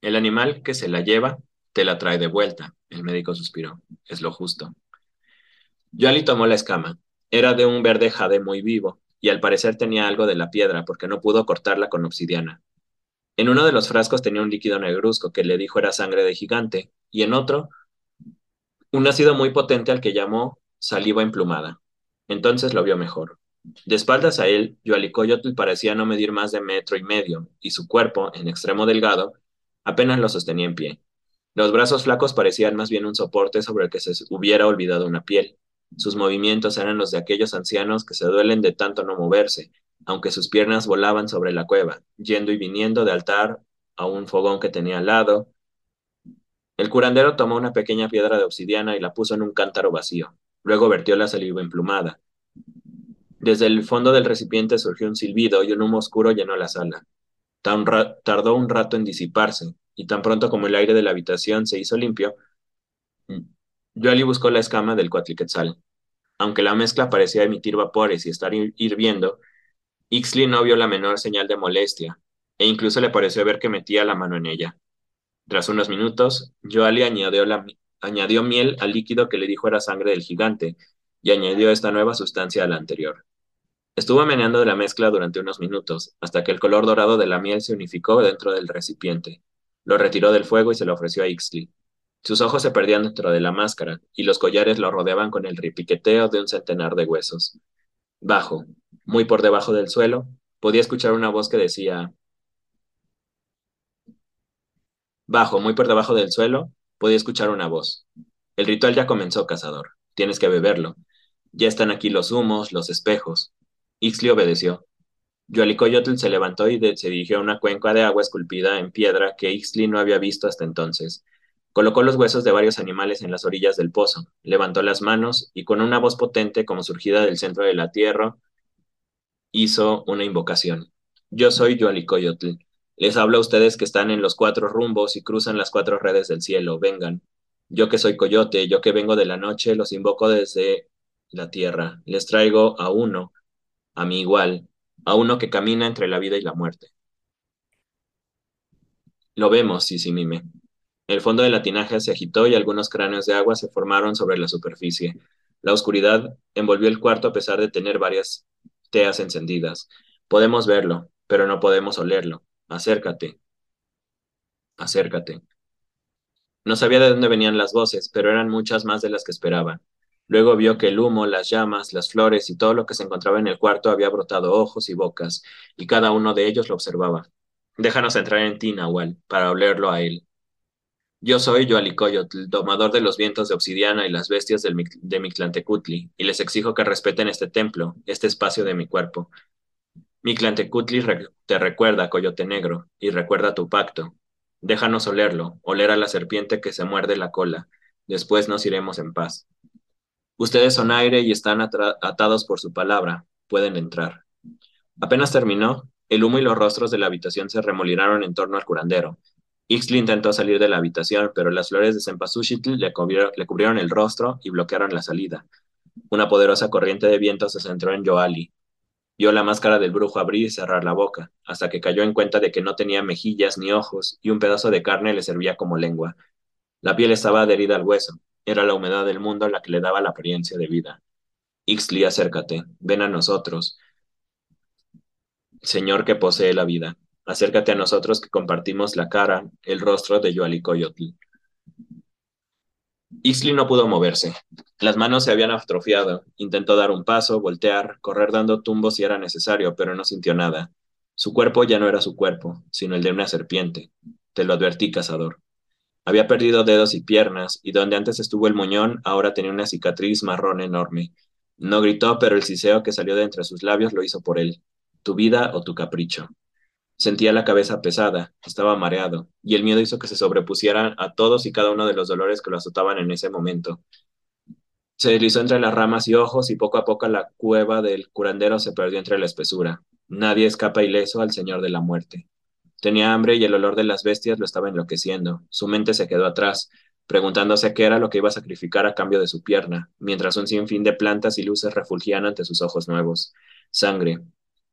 el animal que se la lleva te la trae de vuelta. El médico suspiró. Es lo justo. Yoali tomó la escama. Era de un verde jade muy vivo, y al parecer tenía algo de la piedra porque no pudo cortarla con obsidiana. En uno de los frascos tenía un líquido negruzco que le dijo era sangre de gigante, y en otro, un ácido muy potente al que llamó saliva emplumada. Entonces lo vio mejor. De espaldas a él, Yoalicoyotl parecía no medir más de metro y medio, y su cuerpo, en extremo delgado, apenas lo sostenía en pie. Los brazos flacos parecían más bien un soporte sobre el que se hubiera olvidado una piel. Sus movimientos eran los de aquellos ancianos que se duelen de tanto no moverse, aunque sus piernas volaban sobre la cueva, yendo y viniendo de altar a un fogón que tenía al lado. El curandero tomó una pequeña piedra de obsidiana y la puso en un cántaro vacío. Luego vertió la saliva emplumada. Desde el fondo del recipiente surgió un silbido y un humo oscuro llenó la sala. tardó un rato en disiparse, y tan pronto como el aire de la habitación se hizo limpio, Joali buscó la escama del cuatliquetzal. Aunque la mezcla parecía emitir vapores y estar hirviendo, Ixley no vio la menor señal de molestia, e incluso le pareció ver que metía la mano en ella. Tras unos minutos, Joali añadió añadió miel al líquido que le dijo era sangre del gigante y añadió esta nueva sustancia a la anterior. Estuvo meneando de la mezcla durante unos minutos, hasta que el color dorado de la miel se unificó dentro del recipiente. Lo retiró del fuego y se lo ofreció a Ixtli. Sus ojos se perdían dentro de la máscara, y los collares lo rodeaban con el ripiqueteo de un centenar de huesos. Bajo, muy por debajo del suelo, podía escuchar una voz que decía... Bajo, muy por debajo del suelo, podía escuchar una voz. El ritual ya comenzó, cazador. Tienes que beberlo. Ya están aquí los humos, los espejos. Ixli obedeció. Yoalicoyotl se levantó y se dirigió a una cuenca de agua esculpida en piedra que Ixli no había visto hasta entonces. Colocó los huesos de varios animales en las orillas del pozo, levantó las manos y con una voz potente como surgida del centro de la tierra, hizo una invocación. Yo soy Yoalicoyotl, les hablo a ustedes que están en los cuatro rumbos y cruzan las cuatro redes del cielo. Vengan. Yo que soy coyote, yo que vengo de la noche, los invoco desde la tierra. Les traigo a uno, a mi igual, a uno que camina entre la vida y la muerte. Lo vemos, Sisimime. El fondo de la tinaja se agitó y algunos cráneos de agua se formaron sobre la superficie. La oscuridad envolvió el cuarto a pesar de tener varias teas encendidas. Podemos verlo, pero no podemos olerlo. Acércate. Acércate. No sabía de dónde venían las voces, pero eran muchas más de las que esperaba. Luego vio que el humo, las llamas, las flores y todo lo que se encontraba en el cuarto había brotado ojos y bocas, y cada uno de ellos lo observaba. Déjanos entrar en ti, Nahual, para olerlo a él. Yo soy Yoalicoyotl, domador de los vientos de obsidiana y las bestias del, de Mictlantecutli, y les exijo que respeten este templo, este espacio de mi cuerpo. Mictlantecutli te recuerda, Coyote Negro, y recuerda tu pacto. Déjanos olerlo, oler a la serpiente que se muerde la cola. Después nos iremos en paz. Ustedes son aire y están atados por su palabra. Pueden entrar. Apenas terminó, el humo y los rostros de la habitación se remolinaron en torno al curandero. Ixtli intentó salir de la habitación, pero las flores de Cempasúchitl le, cubrieron el rostro y bloquearon la salida. Una poderosa corriente de viento se centró en Joali. Vio la máscara del brujo abrir y cerrar la boca, hasta que cayó en cuenta de que no tenía mejillas ni ojos, y un pedazo de carne le servía como lengua. La piel estaba adherida al hueso, era la humedad del mundo la que le daba la apariencia de vida. Ixtli, acércate, ven a nosotros. Señor que posee la vida, acércate a nosotros que compartimos la cara, el rostro de Yoalicoyotl. Ixtli no pudo moverse. Las manos se habían atrofiado. Intentó dar un paso, voltear, correr dando tumbos si era necesario, pero no sintió nada. Su cuerpo ya no era su cuerpo, sino el de una serpiente. Te lo advertí, cazador. Había perdido dedos y piernas, y donde antes estuvo el muñón, ahora tenía una cicatriz marrón enorme. No gritó, pero el siseo que salió de entre sus labios lo hizo por él. Tu vida o tu capricho. Sentía la cabeza pesada, estaba mareado, y el miedo hizo que se sobrepusieran a todos y cada uno de los dolores que lo azotaban en ese momento. Se deslizó entre las ramas y ojos, y poco a poco la cueva del curandero se perdió entre la espesura. Nadie escapa ileso al Señor de la Muerte. Tenía hambre y el olor de las bestias lo estaba enloqueciendo. Su mente se quedó atrás, preguntándose qué era lo que iba a sacrificar a cambio de su pierna, mientras un sinfín de plantas y luces refulgían ante sus ojos nuevos. Sangre,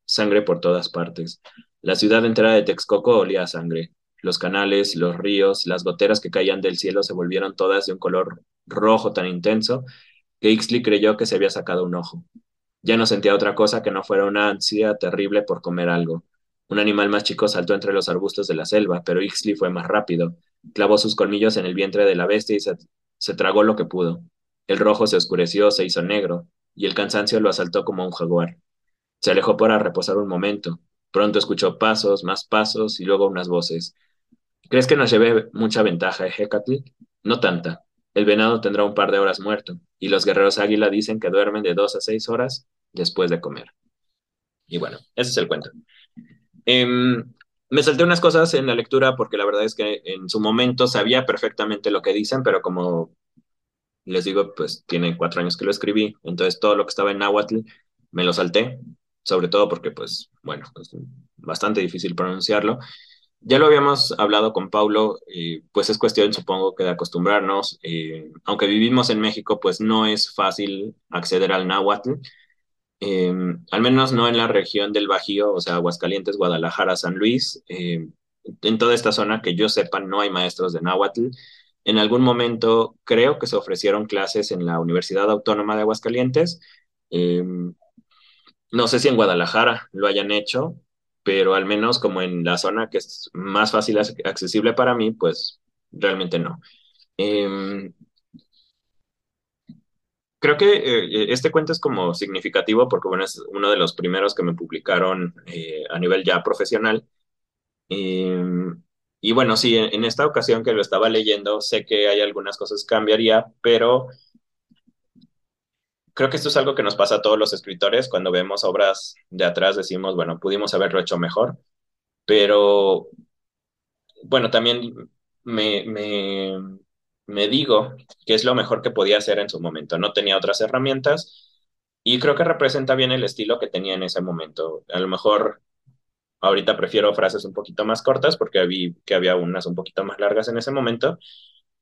sangre por todas partes. La ciudad entera de Texcoco olía a sangre. Los canales, los ríos, las goteras que caían del cielo se volvieron todas de un color rojo tan intenso que Ixley creyó que se había sacado un ojo. Ya no sentía otra cosa que no fuera una ansia terrible por comer algo. Un animal más chico saltó entre los arbustos de la selva, pero Ixley fue más rápido. Clavó sus colmillos en el vientre de la bestia y se, tragó lo que pudo. El rojo se oscureció, se hizo negro, y el cansancio lo asaltó como un jaguar. Se alejó para reposar un momento. Pronto escuchó pasos, más pasos y luego unas voces. ¿Crees que nos lleve mucha ventaja, Hecatl? No tanta. El venado tendrá un par de horas muerto, y los guerreros águila dicen que duermen de dos a seis horas después de comer. Y bueno, ese es el cuento. Em, me salté unas cosas en la lectura porque la verdad es que en su momento sabía perfectamente lo que dicen, pero como les digo, pues tiene cuatro años que lo escribí, entonces todo lo que estaba en náhuatl me lo salté, sobre todo porque, pues, bueno, es bastante difícil pronunciarlo. Ya lo habíamos hablado con Paulo, eh, pues es cuestión, supongo, que de acostumbrarnos. Eh, aunque vivimos en México, pues no es fácil acceder al náhuatl. Em, al menos no en la región del Bajío, o sea, Aguascalientes, Guadalajara, San Luis. Em, en toda esta zona que yo sepa no hay maestros de náhuatl. En algún momento creo que se ofrecieron clases en la Universidad Autónoma de Aguascalientes. Em, no sé si en Guadalajara lo hayan hecho, pero al menos como en la zona que es más fácil accesible para mí, pues realmente no creo que eh, este cuento es como significativo porque, bueno, es uno de los primeros que me publicaron eh, a nivel ya profesional. Em, y bueno, sí, en, esta ocasión que lo estaba leyendo, sé que hay algunas cosas que cambiaría, pero creo que esto es algo que nos pasa a todos los escritores. Cuando vemos obras de atrás decimos, bueno, pudimos haberlo hecho mejor, pero bueno, también me, me me digo que es lo mejor que podía hacer en su momento. No tenía otras herramientas y creo que representa bien el estilo que tenía en ese momento. A lo mejor ahorita prefiero frases un poquito más cortas porque vi que había unas un poquito más largas en ese momento,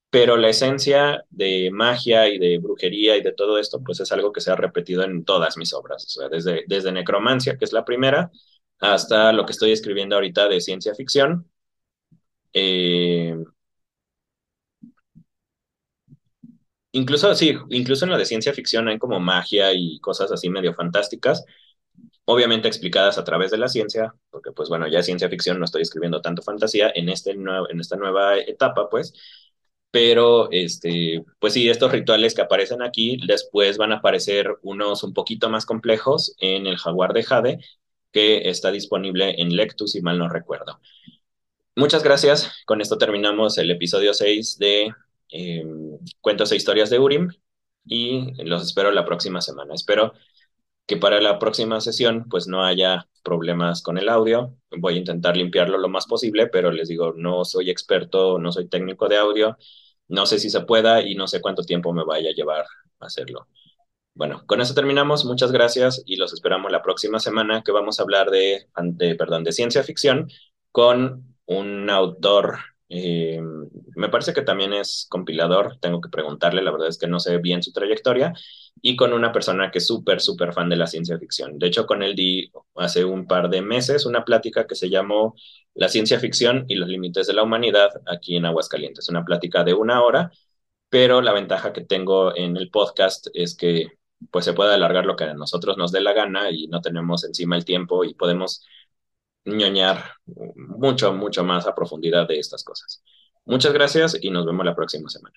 pero la esencia de magia y de brujería y de todo esto, pues es algo que se ha repetido en todas mis obras, o sea, desde, desde Necromancia, que es la primera, hasta lo que estoy escribiendo ahorita de ciencia ficción, Eh, incluso, sí, incluso en la de ciencia ficción hay como magia y cosas así medio fantásticas, obviamente explicadas a través de la ciencia, porque pues bueno, ya ciencia ficción no estoy escribiendo tanto fantasía en, este en esta nueva etapa, pues, pero este, pues sí, estos rituales que aparecen aquí, después van a aparecer unos un poquito más complejos en el jaguar de Jade, que está disponible en Lectus, si mal no recuerdo. Muchas gracias. Con esto terminamos el episodio 6 de eh, Cuentos e Historias de Urim y los espero la próxima semana. Espero que para la próxima sesión pues no haya problemas con el audio. Voy a intentar limpiarlo lo más posible, pero les digo, no soy experto, no soy técnico de audio, no sé si se pueda y no sé cuánto tiempo me vaya a llevar hacerlo. Bueno, con eso terminamos. Muchas gracias y los esperamos la próxima semana que vamos a hablar de, de perdón, de ciencia ficción con un autor, eh, me parece que también es compilador, tengo que preguntarle, la verdad es que no sé bien su trayectoria, y con una persona que es súper, súper fan de la ciencia ficción. De hecho, con él di hace un par de meses una plática que se llamó La ciencia ficción y los límites de la humanidad aquí en Aguascalientes, una plática de una hora, pero la ventaja que tengo en el podcast es que pues se puede alargar lo que a nosotros nos dé la gana y no tenemos encima el tiempo y podemos ñoñar mucho, mucho más a profundidad de estas cosas. Muchas gracias y nos vemos la próxima semana.